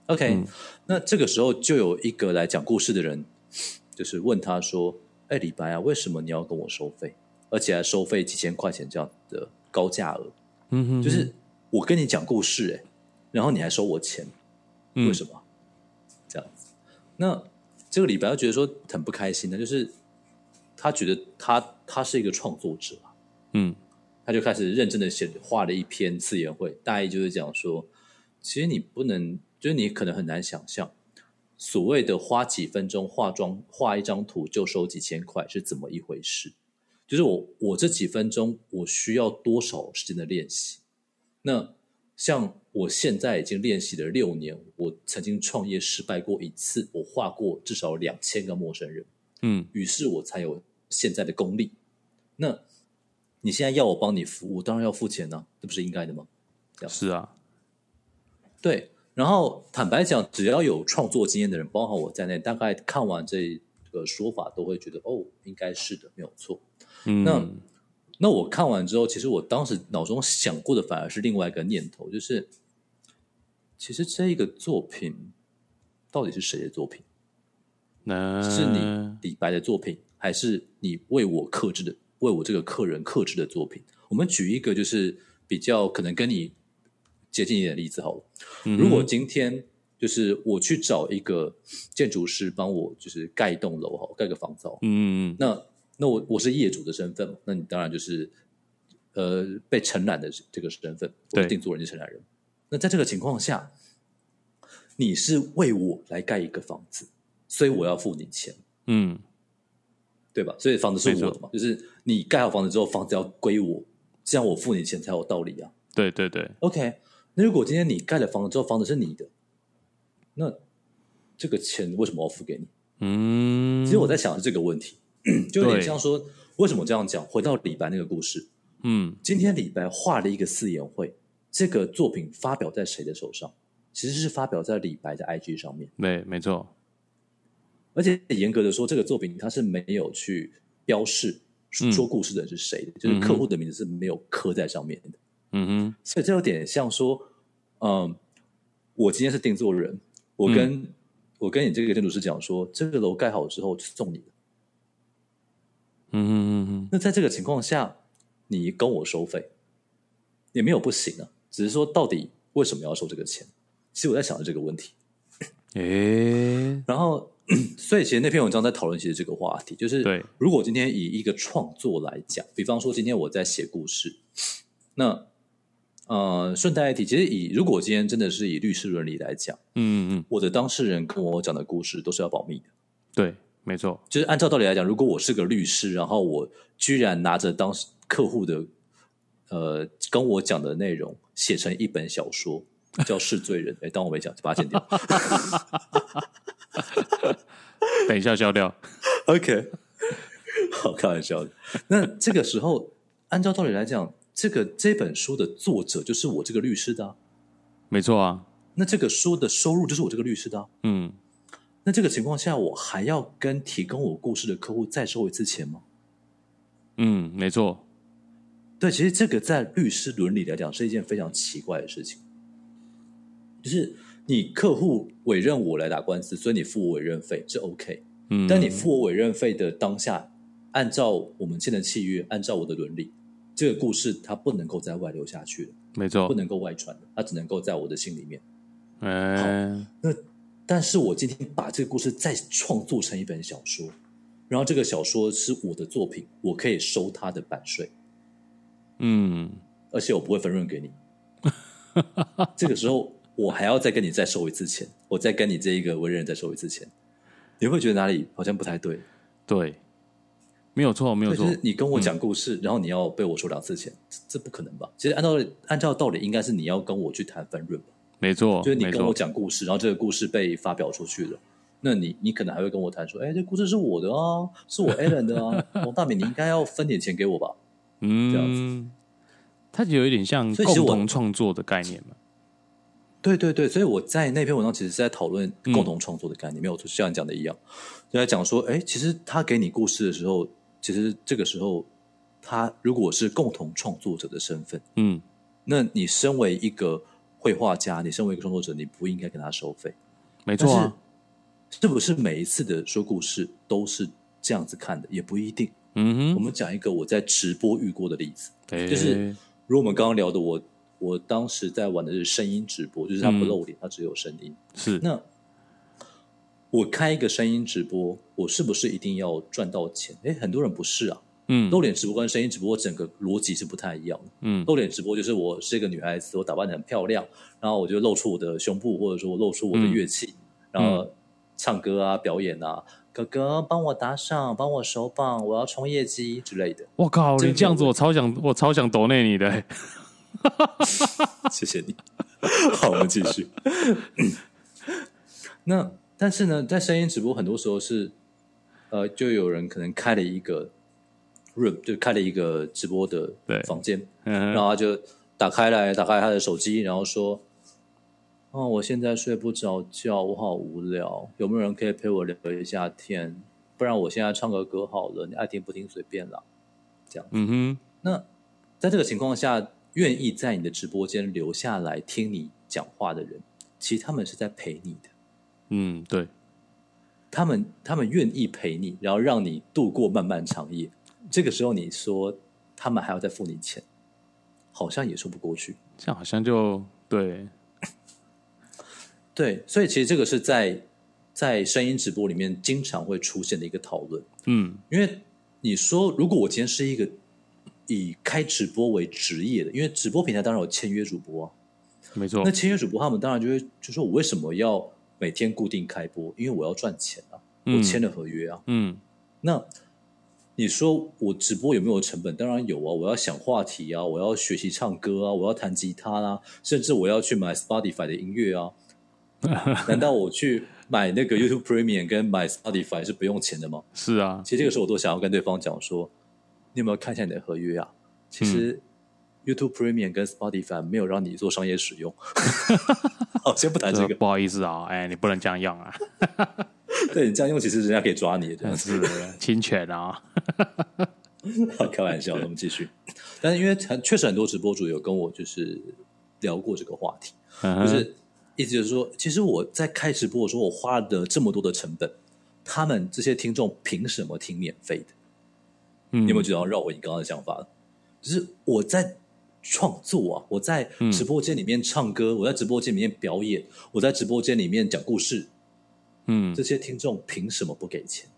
OK，那这个时候就有一个来讲故事的人，就是问他说：“哎，李白啊，为什么你要跟我收费，而且还收费几千块钱这样的高价额？嗯哼，就是我跟你讲故事，哎，然后你还收我钱，为什么？这样子？那这个李白就觉得说很不开心的，就是他觉得他他是一个创作者，嗯，他就开始认真的写画了一篇自言会，大意就是讲说，其实你不能。就是你可能很难想象，所谓的花几分钟化妆画一张图就收几千块是怎么一回事？就是我我这几分钟我需要多少时间的练习？那像我现在已经练习了六年，我曾经创业失败过一次，我画过至少两千个陌生人，嗯，于是我才有现在的功力。那你现在要我帮你服务，当然要付钱呢，这不是应该的吗？是啊，对。然后坦白讲，只要有创作经验的人，包括我在内，大概看完这个说法，都会觉得哦，应该是的，没有错。那那我看完之后，其实我当时脑中想过的反而是另外一个念头，就是其实这个作品到底是谁的作品？是你李白的作品，还是你为我克制的、为我这个客人克制的作品？我们举一个就是比较可能跟你。接近一点例子好了。如果今天就是我去找一个建筑师帮我，就是盖一栋楼哈，盖个房子。嗯，那那我我是业主的身份，那你当然就是呃被承揽的这个身份，我是定做人家承揽人。那在这个情况下，你是为我来盖一个房子，所以我要付你钱。嗯，对吧？所以房子是我的嘛，就是你盖好房子之后，房子要归我，这样我付你钱才有道理啊。对对对，OK。那如果今天你盖了房子之后，房子是你的，那这个钱为什么要付给你？嗯，其实我在想是这个问题，就有点像说，为什么这样讲？回到李白那个故事，嗯，今天李白画了一个四言会，这个作品发表在谁的手上？其实是发表在李白的 IG 上面。对，没错。而且严格的说，这个作品它是没有去标示说故事的人是谁的，就是客户的名字是没有刻在上面的。嗯哼，所以这有点像说，嗯，我今天是定做人，我跟我跟你这个建筑师讲说，这个楼盖好之后送你的。嗯哼嗯哼，那在这个情况下，你跟我收费也没有不行啊，只是说到底为什么要收这个钱？其实我在想着这个问题。诶，然后，所以其实那篇文章在讨论其实这个话题，就是对，如果今天以一个创作来讲，比方说今天我在写故事，那。呃，顺带一提，其实以如果今天真的是以律师伦理来讲，嗯嗯，我的当事人跟我讲的故事都是要保密的。对，没错，就是按照道理来讲，如果我是个律师，然后我居然拿着当客户的呃跟我讲的内容写成一本小说，叫《是罪人》，哎，当我没讲，就把它剪掉。等一下消掉。OK，好，开玩笑的。那这个时候，按照道理来讲。这个这本书的作者就是我这个律师的，没错啊。那这个书的收入就是我这个律师的，嗯。那这个情况下，我还要跟提供我故事的客户再收一次钱吗？嗯，没错。对，其实这个在律师伦理来讲是一件非常奇怪的事情，就是你客户委任我来打官司，所以你付我委任费，这 OK。嗯，但你付我委任费的当下，按照我们签的契约，按照我的伦理，这个故事它不能够再外流下去了，没错，不能够外传的，它只能够在我的心里面。嗯，那但是我今天把这个故事再创作成一本小说，然后这个小说是我的作品，我可以收它的版税。嗯，而且我不会分润给你。这个时候，我还要再跟你再收一次钱，我再跟你这一个文人再收一次钱，你会觉得哪里好像不太对？对，没有错，没有错。就是你跟我讲故事，然后你要被我收两次钱，这不可能吧？其实按照按照道理，应该是你要跟我去谈分润吧？没错，就是你跟我讲故事，然后这个故事被发表出去了，那你你可能还会跟我谈说，哎，这故事是我的啊，是我 Allen 的啊，王大敏，你应该要分点钱给我吧？嗯，这样子，它就有一点像共同创作的概念嘛。对对对，所以我在那篇文章其实是在讨论共同创作的概念，没有错，像你讲的一样，就在讲说，哎，其实他给你故事的时候，其实这个时候他如果是共同创作者的身份，嗯，那你身为一个绘画家，你身为一个创作者，你不应该跟他收费，没错啊，是不是每一次的说故事都是这样子看的？也不一定。嗯哼，我们讲一个我在直播遇过的例子，诶就是如果我们刚刚聊的，我我当时在玩的是声音直播，就是他不露脸，他只有声音。是那我开一个声音直播，我是不是一定要赚到钱？诶，很多人不是啊。嗯露脸直播跟声音直播整个逻辑是不太一样的。嗯露脸直播就是我是一个女孩子，我打扮的很漂亮，然后我就露出我的胸部，或者说我露出我的乐器，然后唱歌啊、表演啊，哥哥帮我打赏，帮我手绑，我要冲业绩之类的。我靠，这个你这样子我超想我超想抖内你的、欸 谢谢你。好，我们继续。那但是呢，在声音直播很多时候是，呃，就有人可能开了一个 room，就开了一个直播的房间，嗯然后他就打开来，打开他的手机，然后说：“哦，我现在睡不着觉，我好无聊，有没有人可以陪我聊一下天？不然我现在唱个歌好了，你爱听不听随便啦。”这样。嗯哼，那在这个情况下，愿意在你的直播间留下来听你讲话的人，其实他们是在陪你的。嗯，对，他们他们愿意陪你，然后让你度过漫漫长夜。这个时候，你说他们还要再付你钱，好像也说不过去。这样好像就对，对，所以其实这个是在在声音直播里面经常会出现的一个讨论。嗯因为你说，如果我今天是一个以开直播为职业的，因为直播平台当然有签约主播啊，没错那，签约主播他们当然就会就说，我为什么要每天固定开播？因为我要赚钱啊，嗯我签了合约啊。嗯那你说我直播有没有成本？当然有啊，我要想话题啊，我要学习唱歌啊，我要弹吉他啦、甚至我要去买 Spotify 的音乐啊。难道我去买那个 YouTube Premium 跟买 Spotify 是不用钱的吗？是啊，其实这个时候我都想要跟对方讲说，你有没有看一下你的合约啊？其实 YouTube Premium 跟 Spotify 没有让你做商业使用。好，先不谈这个。不好意思啊，哎，你不能这样用啊，对你这样用，其实人家可以抓你 是侵权啊，开玩笑，我们继续。但是因为很确实很多直播主有跟我就是聊过这个话题，就就是意思就是说，其实我在开直播的时候，我花的这么多的成本，他们这些听众凭什么听免费的？嗯你有没有觉得要绕回你刚刚的想法？就是我在创作啊，我在直播间里面唱歌，我在直播间里面表演，我在直播间里面讲故事，嗯。这些听众凭什么不给钱？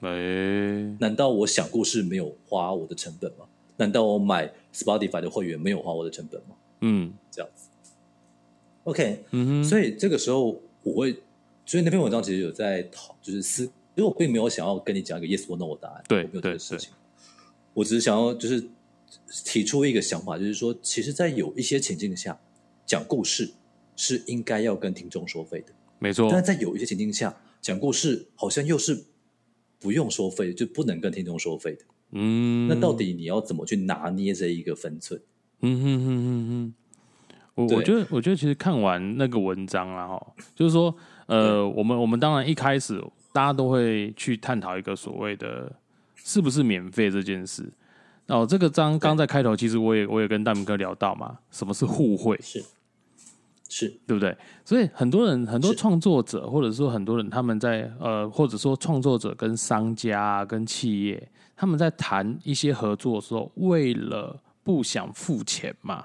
哎，难道我想故事没有花我的成本吗？难道我买 Spotify 的会员没有花我的成本吗？嗯。这样子，OK，所以这个时候我会，所以那篇文章其实有在讨，就是思，因为我并没有想要跟你讲一个 yes or no 的答案，对我没有这个事情，我只是想要就是提出一个想法，就是说，其实，在有一些情境下，讲故事是应该要跟听众收费的，没错但，是在有一些情境下，讲故事好像又是不用收费，就不能跟听众收费的。嗯，那到底你要怎么去拿捏这一个分寸？嗯哼哼哼哼，我我觉得，我觉得其实看完那个文章啊，哈，就是说，呃，我们我们当然一开始大家都会去探讨一个所谓的是不是免费这件事。哦，这个章刚在开头，其实我也我也跟大明哥聊到嘛，什么是互惠？是是，对不对？所以很多人很多创作者，或者说很多人他们在呃，或者说创作者跟商家跟企业，他们在谈一些合作的时候，为了不想付钱嘛。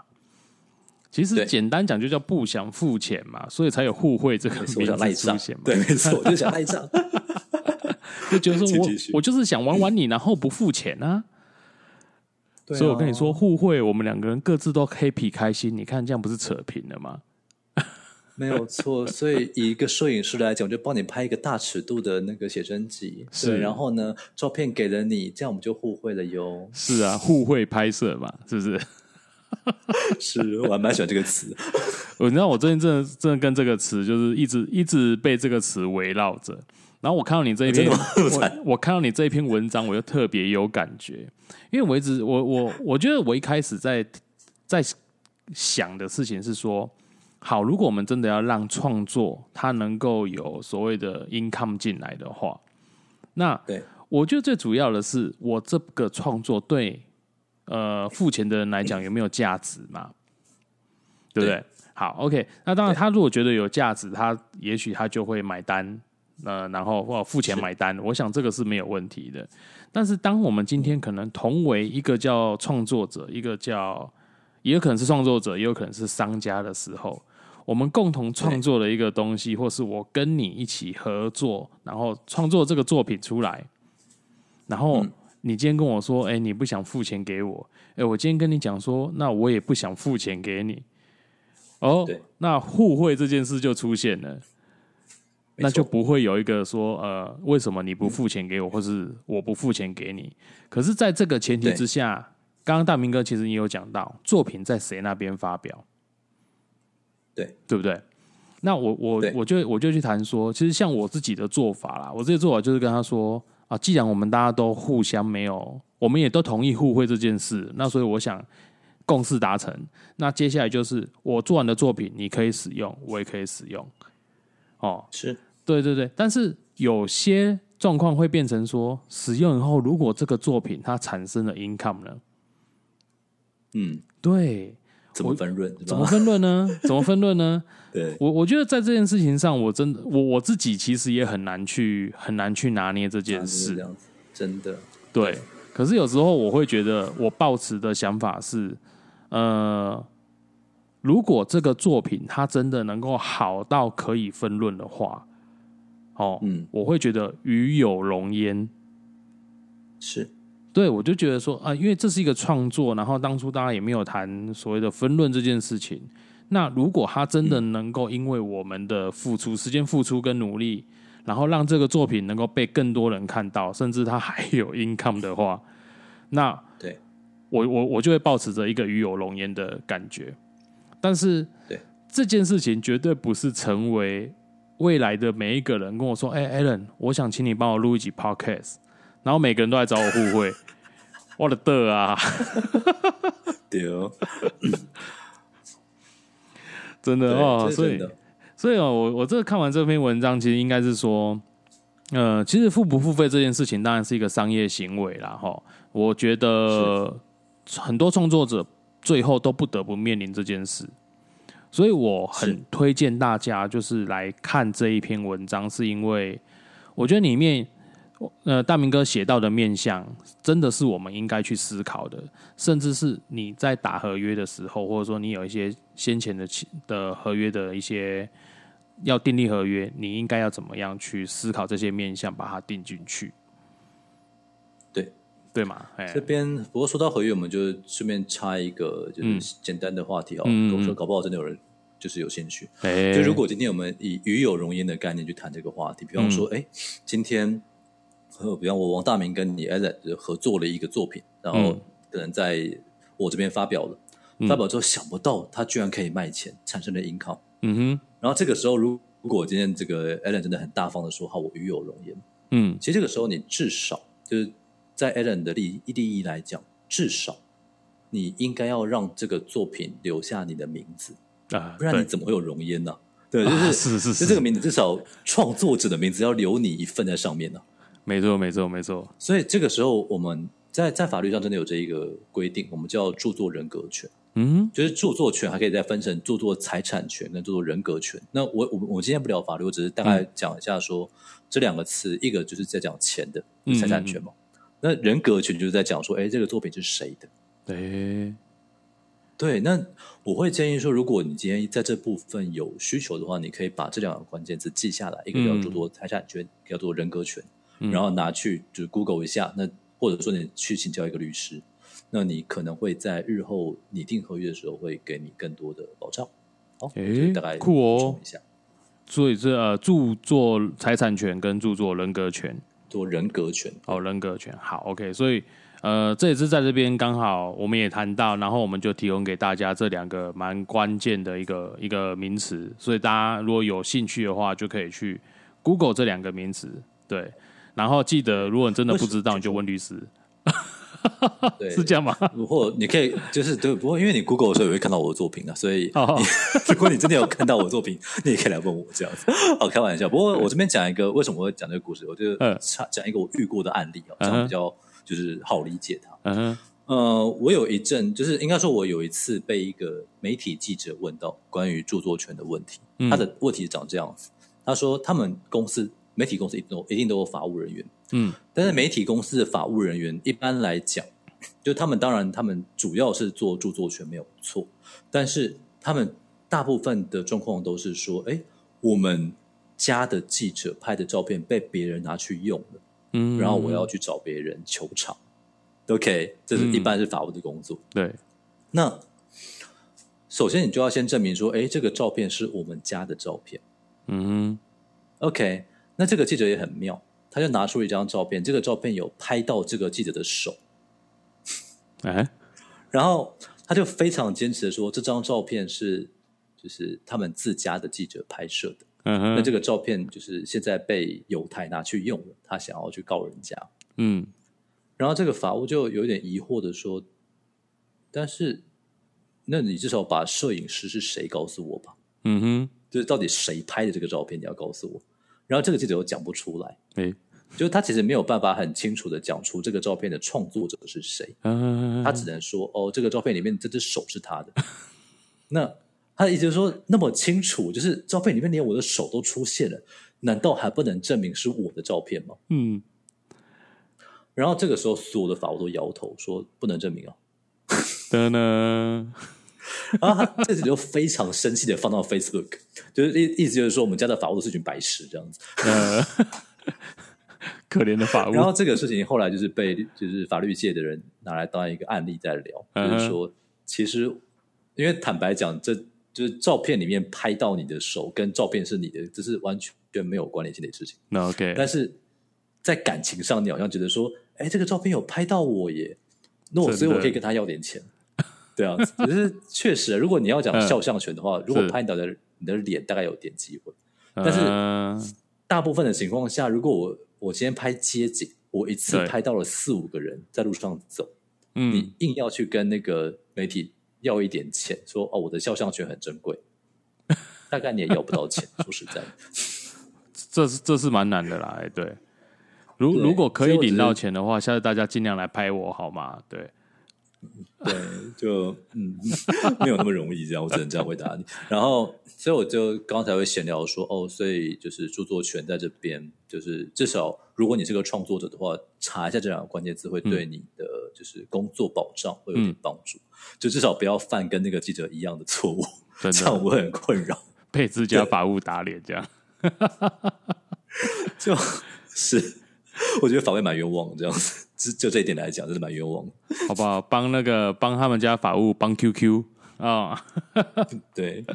其实简单讲就叫不想付钱嘛，所以才有互惠这个名字出现嘛。对，没错，就想赖账，就觉得说我我就是想玩玩你，然后不付钱啊。所以我跟你说，互惠，我们两个人各自都 happy 开心。你看这样不是扯平了吗？没有错。所以以一个摄影师来讲，我就帮你拍一个大尺度的那个写真集，是。然后呢，照片给了你，这样我们就互惠了哟。是啊，互惠拍摄嘛，是不是？是我还蛮喜欢这个词。我你知道，我最近真的真的跟这个词，就是一直一直被这个词围绕着。然后我看到你这一篇，我我看到你这一篇文章，我就特别有感觉，因为我一直我我我觉得我一开始在在想的事情是说，好，如果我们真的要让创作它能够有所谓的 income 进来的话，那对我觉得最主要的是，我这个创作对。呃，付钱的人来讲有没有价值嘛？对不对？好，OK。那当然，他如果觉得有价值，他也许他就会买单，呃，然后或付钱买单。我想这个是没有问题的。但是，当我们今天可能同为一个叫创作者，一个叫也有可能是创作者，也有可能是商家的时候，我们共同创作了一个东西，或是我跟你一起合作，然后创作这个作品出来，然后。你今天跟我说，哎，你不想付钱给我，哎，我今天跟你讲说，那我也不想付钱给你，哦，那互惠这件事就出现了，那就不会有一个说，呃，为什么你不付钱给我，或是我不付钱给你？可是，在这个前提之下，刚刚大明哥其实也有讲到，作品在谁那边发表，对对不对？那我我我就我就去谈说，其实像我自己的做法啦，我自己做法就是跟他说。啊，既然我们大家都互相没有，我们也都同意互惠这件事，那所以我想共识达成。那接下来就是我做完的作品，你可以使用，我也可以使用。哦，是对对对，但是有些状况会变成说，使用以后如果这个作品它产生了 income 呢？嗯，对。怎么分论？怎么分论呢？怎么分论呢？对我，我觉得在这件事情上，我真的，我我自己其实也很难去很难去拿捏这件事。真的对。可是有时候我会觉得，我抱持的想法是，呃，如果这个作品它真的能够好到可以分论的话，哦，嗯，我会觉得与有容焉。是。对，我就觉得说啊，因为这是一个创作，然后当初大家也没有谈所谓的分论这件事情。那如果他真的能够因为我们的付出、时间付出跟努力，然后让这个作品能够被更多人看到，甚至他还有 income 的话，那对我我我就会保持着一个与有容焉的感觉。但是，对这件事情绝对不是成为未来的每一个人跟我说：“哎，Allen，我想请你帮我录一集 Podcast。”然后每个人都来找我互惠，我的 的啊，对，真的哦，所以所以哦，我我这看完这篇文章，其实应该是说，呃，其实付不付费这件事情当然是一个商业行为啦，哈。我觉得很多创作者最后都不得不面临这件事，所以我很推荐大家就是来看这一篇文章，是因为我觉得里面。呃，大明哥写到的面相，真的是我们应该去思考的，甚至是你在打合约的时候，或者说你有一些先前的的合约的一些要订立合约，你应该要怎么样去思考这些面相，把它定进去？对对嘛？这边不过说到合约，我们就顺便插一个就是简单的话题哦，我说搞不好真的有人就是有兴趣。就如果今天我们以与有容焉的概念去谈这个话题，比方说，哎，今天。呃，比方我王大明跟你 Allen 合作了一个作品，然后可能在我这边发表了，发表之后想不到他居然可以卖钱，产生了 income。嗯哼，然后这个时候，如如果今天这个 Allen 真的很大方的说好，我与有容焉。嗯，其实这个时候你至少就是在 Allen 的利利益来讲，至少你应该要让这个作品留下你的名字啊，不然你怎么会有容焉呢？对，就是是是是，这个名字至少创作者的名字要留你一份在上面呢。没错，没错，没错。所以这个时候我们在在法律上真的有这一个规定，我们叫著作人格权。嗯，就是著作权还可以再分成著作财产权跟著作人格权。那我我我今天不聊法律，我只是大概讲一下说这两个词，一个就是在讲钱的财产权嘛，那人格权就是在讲说，哎，这个作品是谁的？对，对。那我会建议说，如果你今天在这部分有需求的话，你可以把这两个关键字记下来，一个叫著作财产权，叫做人格权，然后拿去就是 Google 一下，那或者说你去请教一个律师。那你可能会在日后拟定合约的时候，会给你更多的保障。好，大概酷哦。一下，所以这呃，著作财产权跟著作人格权，做人格权哦，人格权。好，OK。所以呃，这也是在这边刚好我们也谈到，然后我们就提供给大家这两个蛮关键的一个一个名词。所以大家如果有兴趣的话，就可以去 Google 这两个名词。对，然后记得，如果你真的不知道，你就问律师。对，是这样吗？或你可以就是对，不过因为你 Google 的时候也会看到我的作品啊，所以 如果你真的有看到我的作品，你也可以来问我这样子。好，开玩笑。不过我这边讲一个为什么会讲这个故事，我就讲一个我遇过的案例啊，这样比较就是好理解它。嗯呃，我有一阵就是应该说，我有一次被一个媒体记者问到关于著作权的问题，他的问题长这样子，他说他们公司媒体公司一定一定都有法务人员。嗯，但是媒体公司的法务人员一般来讲，就他们当然他们主要是做著作权没有错，但是他们大部分的状况都是说，哎，我们家的记者拍的照片被别人拿去用了，嗯，然后我要去找别人求偿，OK，这是一般是法务的工作。对，那首先你就要先证明说，哎，这个照片是我们家的照片，嗯，OK，那这个记者也很妙。他就拿出一张照片，这个照片有拍到这个记者的手，哎，然后他就非常坚持的说，这张照片是就是他们自家的记者拍摄的，嗯哼，那这个照片就是现在被犹太拿去用了，他想要去告人家，嗯，然后这个法务就有点疑惑的说，但是那你至少把摄影师是谁告诉我吧，嗯哼，就是到底谁拍的这个照片，你要告诉我。然后这个记者又讲不出来，哎，就是他其实没有办法很清楚的讲出这个照片的创作者是谁，他只能说哦，这个照片里面这只手是他的。那他的意思是说，那么清楚，就是照片里面连我的手都出现了，难道还不能证明是我的照片吗？嗯。然后这个时候，所有的法务都摇头说不能证明啊。的呢。然后他这次就非常生气的放到 Facebook，就是意意思就是说我们家的法务都是群白痴这样子，可怜的法务。然后这个事情后来就是被就是法律界的人拿来当一个案例在聊，就是说其实因为坦白讲，这就是照片里面拍到你的手跟照片是你的，这是完全没有关联性的事情。那 OK，但是在感情上，你好像觉得说，哎，这个照片有拍到我耶，那我所以我可以跟他要点钱。对啊，只是确实，如果你要讲肖像权的话，如果拍到的你的脸，大概有点机会。但是大部分的情况下，如果我我今天拍街景，我一次拍到了四五个人在路上走，嗯，你硬要去跟那个媒体要一点钱，说哦，我的肖像权很珍贵，大概你也要不到钱。说实在的，这是这是蛮难的啦。哎，对，如如果可以领到钱的话，下次大家尽量来拍我好吗？对。对，就嗯，没有那么容易这样，我只能这样回答你。然后，所以我就刚才会闲聊说，哦，所以就是著作权在这边，就是至少如果你是个创作者的话，查一下这两个关键字，会对你的就是工作保障会有点帮助。就至少不要犯跟那个记者一样的错误，这样我会很困扰，被自家法务打脸这样，就是。我觉得法委蛮冤枉，这样子，就就这一点来讲，真的蛮冤枉，好不好？帮那个帮他们家法务帮 QQ 啊，对，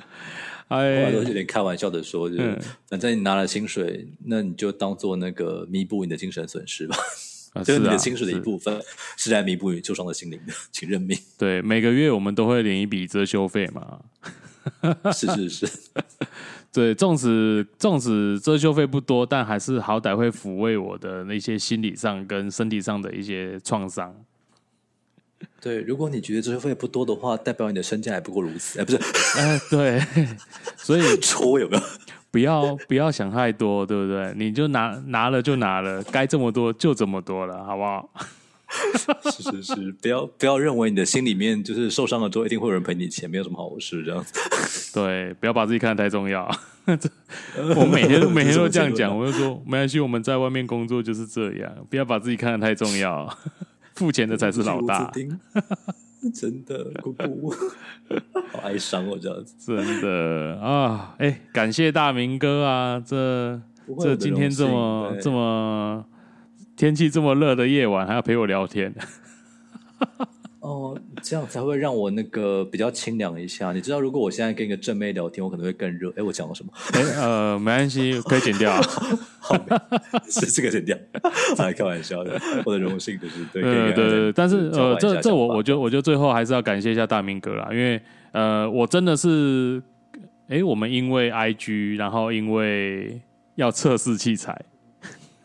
哎，都有点开玩笑的说，就是反正你拿了薪水，那你就当做那个弥补你的精神损失吧，就是你的薪水的一部分是来弥补你受伤的心灵的，请认命。对，每个月我们都会领一笔遮羞费嘛，是是是。对，纵使纵使遮羞费不多，但还是好歹会抚慰我的那些心理上跟身体上的一些创伤。对，如果你觉得遮羞费不多的话，代表你的身价还不过如此。哎，不是，哎，对，所以 戳有没有？不要不要想太多，对不对？你就拿拿了就拿了，该这么多就这么多了，好不好？是是是，不要不要认为你的心里面就是受伤了之后一定会有人赔你钱，没有什么好事这样子。对，不要把自己看得太重要。我每天每天都这样讲，我就说没关系，我们在外面工作就是这样，不要把自己看得太重要，付钱的才是老大。真的，姑姑，好哀伤哦，这样子，真的啊，哎，感谢大明哥啊，这这今天这么这么天气这么热的夜晚，还要陪我聊天。哦，这样才会让我那个比较清凉一下。你知道，如果我现在跟一个正妹聊天，我可能会更热。哎，我讲了什么？哎，呃，没关系，可以剪掉。好 是这个剪掉，来开玩笑的。我的荣幸就是对，对对对。但是呃，这这我我就我就最后还是要感谢一下大明哥啦，因为呃，我真的是，哎，我们因为 IG，然后因为要测试器材。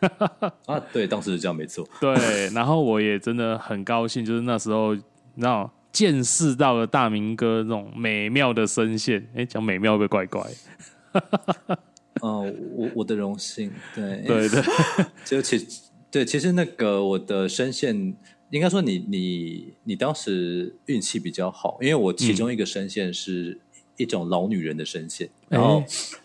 啊，对，当时是这样，没错。对，然后我也真的很高兴，就是那时候，你知道，见识到了大明哥那种美妙的声线。哎，讲美妙会不会怪怪？哦，我我的荣幸。对对对，就其对，其实那个我的声线，应该说你你你当时运气比较好，因为我其中一个声线是一种老女人的声线，然后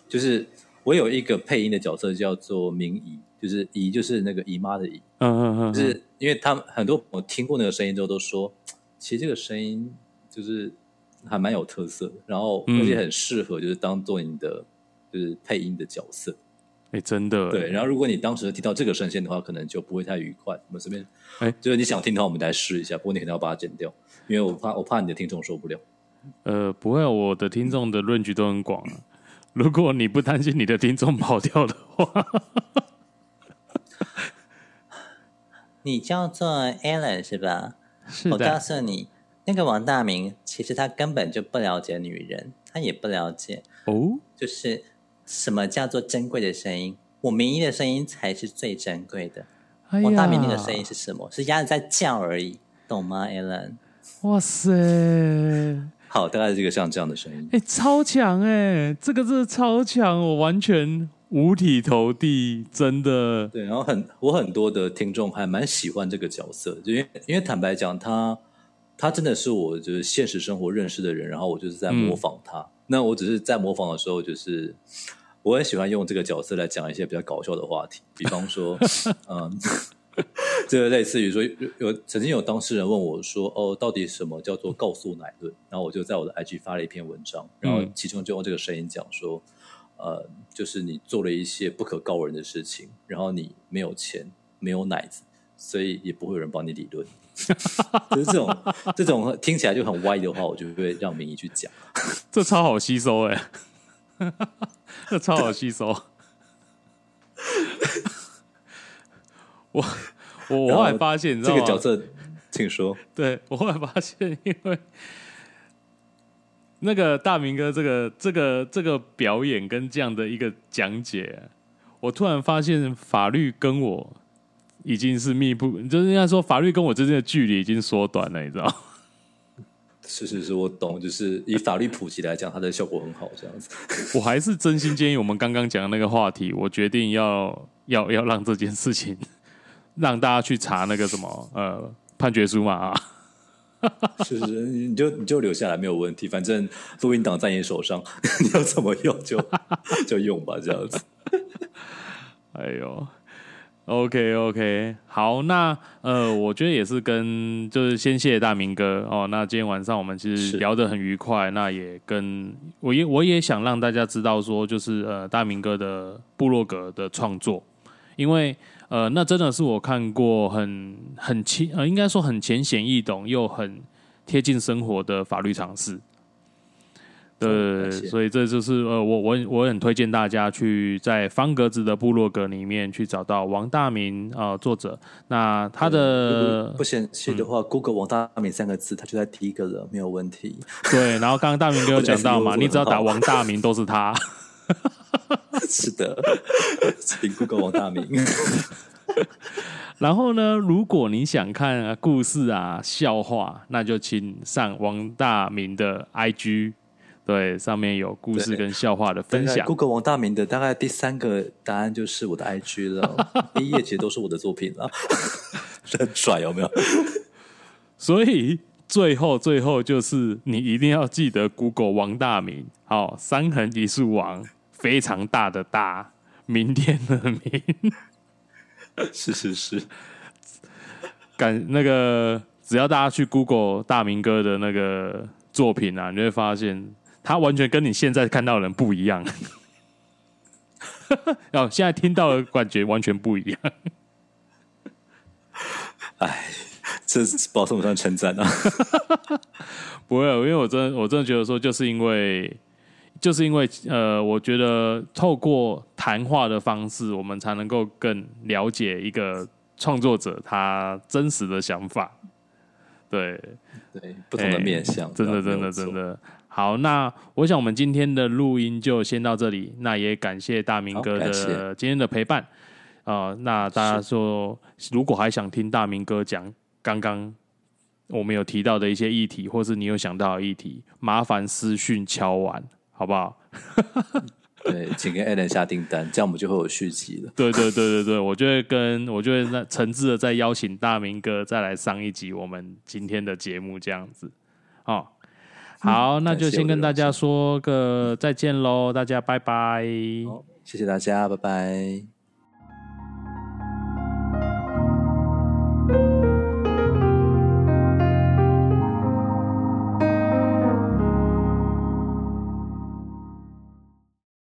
就是我有一个配音的角色叫做明仪。就是姨，就是那个姨妈的姨，嗯嗯嗯，就是因为他们很多我听过那个声音之后都说，其实这个声音就是还蛮有特色的，然后而且很适合就是当做你的就是配音的角色，哎，真的，对。然后如果你当时听到这个声线的话，可能就不会太愉快。我们随便，哎，就是你想听的话，我们来试一下，不过你肯定要把它剪掉，因为我怕我怕你的听众受不了。呃，不会，我的听众的论据都很广啊。如果你不担心你的听众跑掉的话。你叫做 Alan 是吧？是我告诉你，那个王大明其实他根本就不了解女人，他也不了解哦，就是什么叫做珍贵的声音。我明一的声音才是最珍贵的。王大明那个声音是什么？是鸭子在叫而已，懂吗，Alan？哇塞！好，大概是这个像这样的声音。哎，超强哎，这个是超强，我完全。五体投地，真的对。然后很，我很多的听众还蛮喜欢这个角色，就因为因为坦白讲，他他真的是我就是现实生活认识的人，然后我就是在模仿他。那我只是在模仿的时候，就是我很喜欢用这个角色来讲一些比较搞笑的话题，比方说，嗯，这个类似于说有曾经有当事人问我说：“哦，到底什么叫做告诉奶论？”然后我就在我的 IG 发了一篇文章，然后其中就用这个声音讲说。呃，就是你做了一些不可告人的事情，然后你没有钱，没有奶子，所以也不会有人帮你理论。就是这种这种听起来就很歪的话，我就会让明仪去讲。这超好吸收哎，这超好吸收。我我我后来发现，这个角色，请说。对我后来发现，因为。那个大明哥，这个这个这个表演跟这样的一个讲解，我突然发现法律跟我已经是密不，就是应该说法律跟我之间的距离已经缩短了，你知道？是是是，我懂，就是以法律普及来讲，它的效果很好，这样子。我还是真心建议我们刚刚讲的那个话题，我决定要要要让这件事情让大家去查那个什么呃判决书嘛啊。是是，你就你就留下来没有问题，反正录音档在你手上，你要怎么用就 就用吧，这样子。哎呦，OK OK，好，那呃，我觉得也是跟就是先谢谢大明哥哦。那今天晚上我们其实聊得很愉快，那也跟我也我也想让大家知道说，就是呃大明哥的部落格的创作，因为。呃，那真的是我看过很很浅呃，应该说很浅显易懂又很贴近生活的法律常识。对，所以这就是呃，我我我很推荐大家去在方格子的部落格里面去找到王大明啊作者。那他的不嫌弃的话，Google 王大明三个字，他就在第一个了，没有问题。对，然后刚刚大明哥有讲到嘛，你只要打王大明都是他。是的，请 Google 王大明。然后呢，如果你想看故事啊、笑话，那就请上王大明的 IG。对，上面有故事跟笑话的分享。Google 王大明的大概第三个答案就是我的 IG 了，第一页其实都是我的作品了，很拽有没有？所以最后最后就是你一定要记得 Google 王大明，好，三横一竖王，非常大的大，明天的明，是是是，感那个只要大家去 Google 大明哥的那个作品啊，你会发现他完全跟你现在看到的人不一样，哦，现在听到的感觉完全不一样，哎。这不算不算称赞啊？不会，因为我真我真的觉得说，就是因为就是因为呃，我觉得透过谈话的方式，我们才能够更了解一个创作者他真实的想法。对对，不同的面相，真的真的真的好。那我想我们今天的录音就先到这里。那也感谢大明哥的今天的陪伴啊。那大家说，如果还想听大明哥讲。刚刚我们有提到的一些议题，或是你有想到的议题，麻烦私讯敲完，好不好？对，请跟 Allen 下订单，这样我们就会有续集了。对对对对对，我就会跟我就会那诚挚的再邀请大明哥再来上一集我们今天的节目，这样子。哦，好，那就先跟大家说个再见喽，大家拜拜。谢谢大家，拜拜。